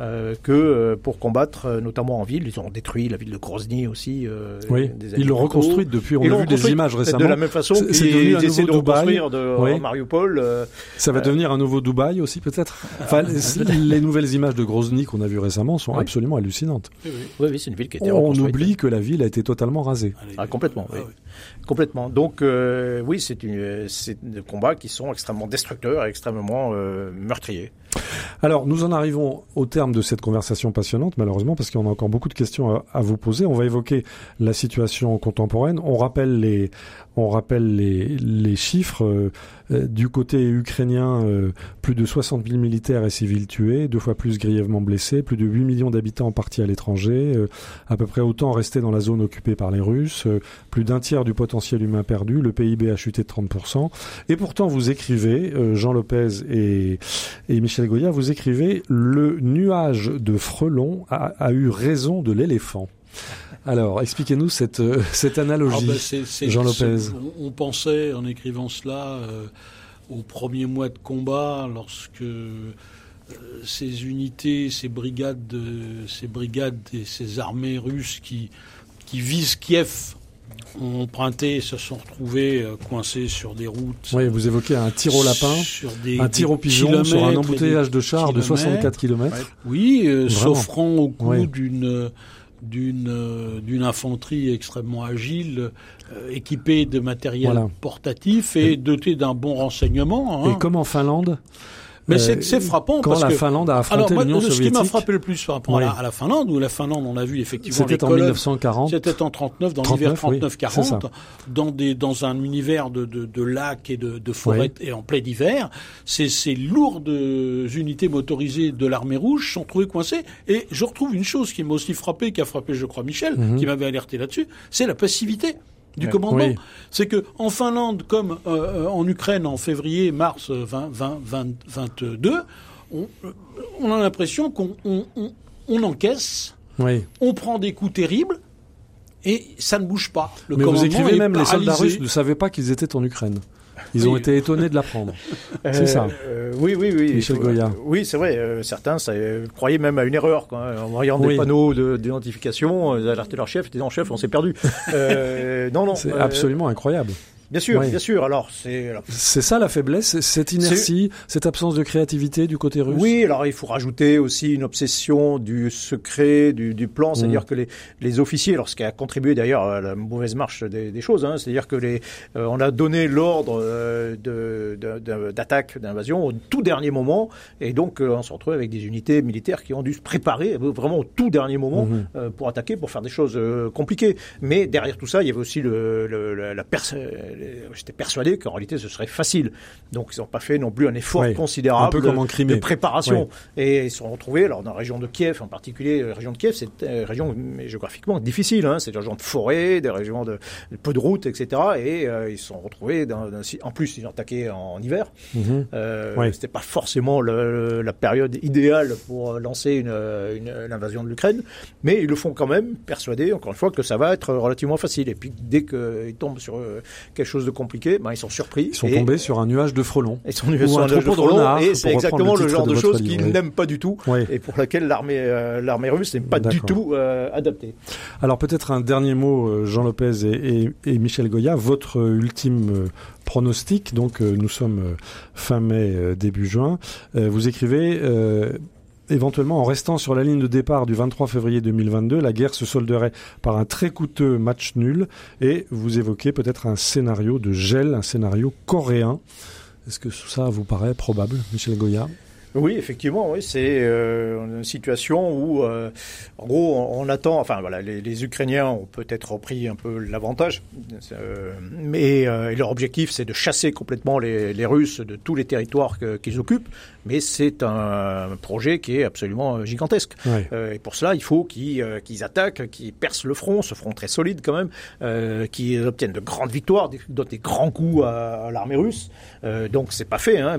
Euh, que euh, pour combattre, euh, notamment en ville. Ils ont détruit la ville de Grozny aussi. oui, ils l'ont reconstruite depuis. On a vu des images récemment. De la même façon qu'ils essaient de reconstruire de Mariupol. Ça va devenir un nouveau Dubaï aussi peut-être. Enfin, <laughs> les nouvelles images de Grozny qu'on a vues récemment sont absolument hallucinantes. Oui, oui, c'est une ville qui a été On oublie que la ville a été totalement rasée. Ah, complètement. oui. Complètement. Donc oui, c'est une, c'est des combats qui sont extrêmement destructeurs et extrêmement meurtriers. Alors, nous en arrivons au terme de cette conversation passionnante, malheureusement, parce qu'on a encore beaucoup de questions à, vous poser. On va évoquer la situation contemporaine. On rappelle les, on rappelle les, chiffres. Euh, euh, du côté ukrainien, euh, plus de 60 000 militaires et civils tués, deux fois plus grièvement blessés, plus de 8 millions d'habitants partis à l'étranger, à peu près autant restés dans la zone occupée par les Russes, plus d'un tiers du potentiel humain perdu, le PIB a chuté de 30%. Et pourtant, vous écrivez, Jean Lopez et, Michel Goya, vous écrivez le nuage de frelons a, a eu raison de l'éléphant. Alors, expliquez-nous cette, euh, <laughs> cette analogie, ah ben, Jean Lopez. On, pensait, en écrivant cela, euh, aux premiers mois de combat, lorsque euh, ces unités, ces brigades, ces brigades et ces armées russes qui, qui visent Kiev ont emprunté et se sont retrouvés coincés sur des routes. Oui, vous évoquez un tir au lapin, un tir au pigeon sur un embouteillage de chars de 64 km. Oui, s'offrant au coup d'une d'une euh, d'une infanterie extrêmement agile, euh, équipée de matériel portatif et dotée d'un bon renseignement. Hein. Et comme en Finlande Mais c'est frappant quand parce la que Finlande a affronté l'Union soviétique. Ce qui m'a frappé le plus par rapport à, la, Finlande, où la Finlande, on a vu effectivement c'était en 1940, c'était en 39 dans l'hiver 39-40, dans des dans un univers de, de, de lacs et de, de forêts et en plein hiver, ces, ces lourdes unités motorisées de l'armée rouge sont trouvées coincées. Et je retrouve une chose qui m'a aussi frappé, qui a frappé, je crois, Michel, mhm. qui m'avait alerté là-dessus, c'est la passivité du commandement. C'est que en Finlande, comme euh, en Ukraine en février, mars 2022, on, on, a l'impression qu'on on, on, encaisse, on prend des coups terribles. Et ça ne bouge pas. Le Mais vous écrivez même, les soldats russes ne savaient pas qu'ils étaient en Ukraine. Ils ont été étonnés de l'apprendre. <laughs> c'est ça. Euh, oui, oui, oui. Michel Goya. Oui, c'est vrai. Euh, certains ça, euh, croyaient même à une erreur. Quoi. En voyant des panneaux d'identification, ils alertaient leur chef, ils disaient « chef, on s'est perdu <laughs> non, non. C'est absolument incroyable. Bien sûr, bien sûr. Alors c'est c'est ça la faiblesse, cette inertie, cette absence de créativité du côté russe? Oui, alors il faut rajouter aussi une obsession du secret, du, du plan, c'est-à-dire mm. que les, les officiers, alors ce qui a contribué d'ailleurs à la mauvaise marche des, des choses, hein, c'est-à-dire que les euh, on a donné l'ordre euh, de, d'attaque, d'invasion au tout dernier moment, et donc euh, on se retrouve avec des unités militaires qui ont dû se préparer vraiment au tout dernier moment mm-hmm. pour attaquer, pour faire des choses compliquées. Mais derrière tout ça, il y avait aussi le, le la personne j'étais persuadé qu'en réalité ce serait facile. Donc ils n'ont pas fait non plus un effort considérable de, préparation. Et ils se sont retrouvés, alors dans la région de Kiev en particulier, la région de Kiev, c'est une région géographiquement difficile. Hein. C'est des régions de forêt, des régions de, peu de routes, etc. Et euh, ils se sont retrouvés, dans, en plus ils ont attaqué en, hiver. Mhm. Euh, C'était pas forcément la période idéale pour lancer une, une, invasion de l'Ukraine, mais ils le font quand même, persuadés, encore une fois, que ça va être relativement facile. Et puis dès qu'ils tombent sur euh, quelque chose de compliqué, ben, ils sont surpris. Ils sont tombés sur un nuage de frelons. Ils sont tombés sur un nuage de frelons, et c'est exactement le, genre de, choses qu'ils n'aiment pas du tout, et pour laquelle l'armée euh, l'armée russe n'est pas du tout euh, adaptée. Alors peut-être un dernier mot, euh, Jean Lopez et, et, Michel Goya, votre ultime pronostic. Donc nous sommes fin mai, début juin. vous écrivez éventuellement en restant sur la ligne de départ du 23 février 2022, la guerre se solderait par un très coûteux match nul et vous évoquez peut-être un scénario de gel, un scénario coréen. Est-ce que ça vous paraît probable, Michel Goya? Oui, effectivement, oui, c'est euh, une situation où, euh, en gros, on, attend. Enfin, voilà, les, Ukrainiens ont peut-être repris un peu l'avantage, euh, mais leur objectif, c'est de chasser complètement les, les, Russes de tous les territoires qu'ils occupent mais c'est un projet qui est absolument gigantesque. Et pour cela, il faut qu'ils attaquent, qu'ils percent le front, ce front très solide quand même, qu'ils obtiennent de grandes victoires, des, des grands coups à, l'armée russe. Donc c'est pas fait. Hein,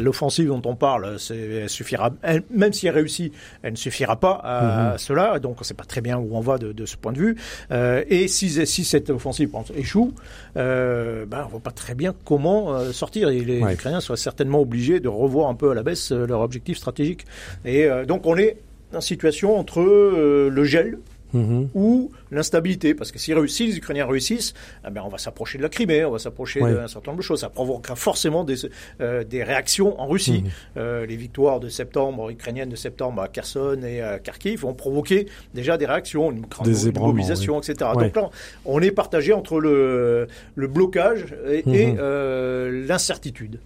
L'offensive dont on parle, elle suffira, même si elle réussit, elle ne suffira pas à, mhm. cela. Donc c'est pas très bien où on va de, de ce point de vue. Euh, et si, si cette offensive échoue, euh, ben, on voit pas très bien comment sortir. Et les Ukrainiens soient certainement obligés de revoir un peu à la baisse euh, leur objectif stratégique. Et euh, donc on est en situation entre euh, le gel Mhm. ou l'instabilité. Parce que si, les Ukrainiens réussissent, eh ben on va s'approcher de la Crimée, on va s'approcher d'un certain nombre de choses. Ça provoquera forcément des, euh, des réactions en Russie. Mhm. Euh, les victoires de septembre, ukrainiennes de septembre à Kherson et à Kharkiv vont provoquer déjà des réactions, une grande mobilisation, etc. Donc là, on est partagé entre le, le blocage et, mhm. euh, l'incertitude.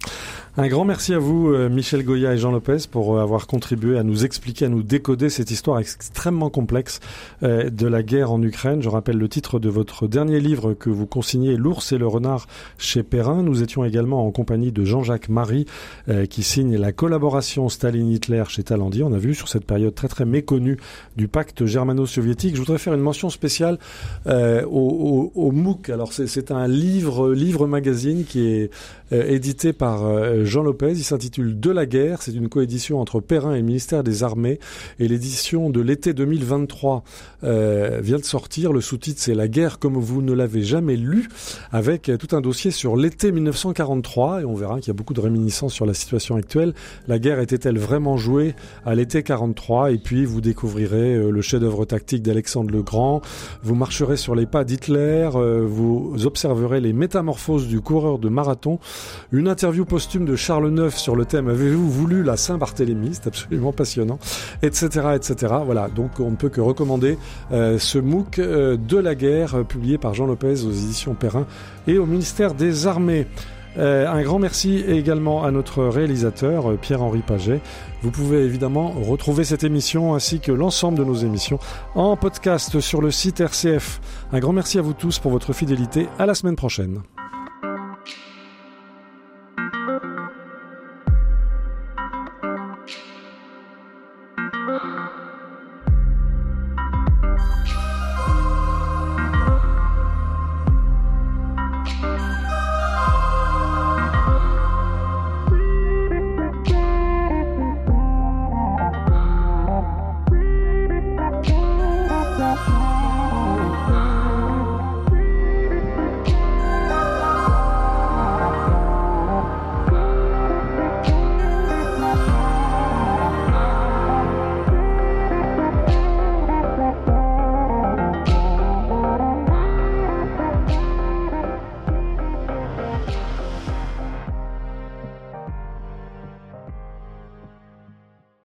Un grand merci à vous, Michel Goya et Jean Lopez, pour avoir contribué à nous expliquer, à nous décoder cette histoire extrêmement complexe de la guerre en Ukraine. Je rappelle le titre de votre dernier livre que vous consignez, L'ours et le renard chez Perrin. Nous étions également en compagnie de Jean-Jacques Marie euh, qui signe la collaboration Staline-Hitler chez Talandier. On a vu sur cette période très très méconnue du pacte germano-soviétique. Je voudrais faire une mention spéciale euh, au, au, MOOC. Alors c'est un livre, magazine qui est euh, édité par Jean Lopez. Il s'intitule De la guerre. C'est une coédition entre Perrin et le ministère des Armées. Et l'édition de l'été 2023 euh, vient de sortir. Le sous-titre c'est La guerre comme vous ne l'avez jamais lu, avec tout un dossier sur l'été 1943. Et on verra qu'il y a beaucoup de réminiscences sur la situation actuelle. La guerre était-elle vraiment jouée à l'été 43 Et puis vous découvrirez euh, le chef-d'œuvre tactique d'Alexandre le Grand. Vous marcherez sur les pas d'Hitler. Euh, vous observerez les métamorphoses du coureur de marathon. Une interview posthume de Charles IX sur le thème Avez-vous voulu la Saint-Barthélemy? C'est absolument passionnant, etc., etc. Voilà. Donc on ne peut que recommander euh, ce MOOC euh, de la guerre euh, publié par Jean Lopez aux éditions Perrin et au ministère des Armées. Euh, un grand merci également à notre réalisateur Pierre-Henri Paget. Vous pouvez évidemment retrouver cette émission ainsi que l'ensemble de nos émissions en podcast sur le site RCF. Un grand merci à vous tous pour votre fidélité. À la semaine prochaine.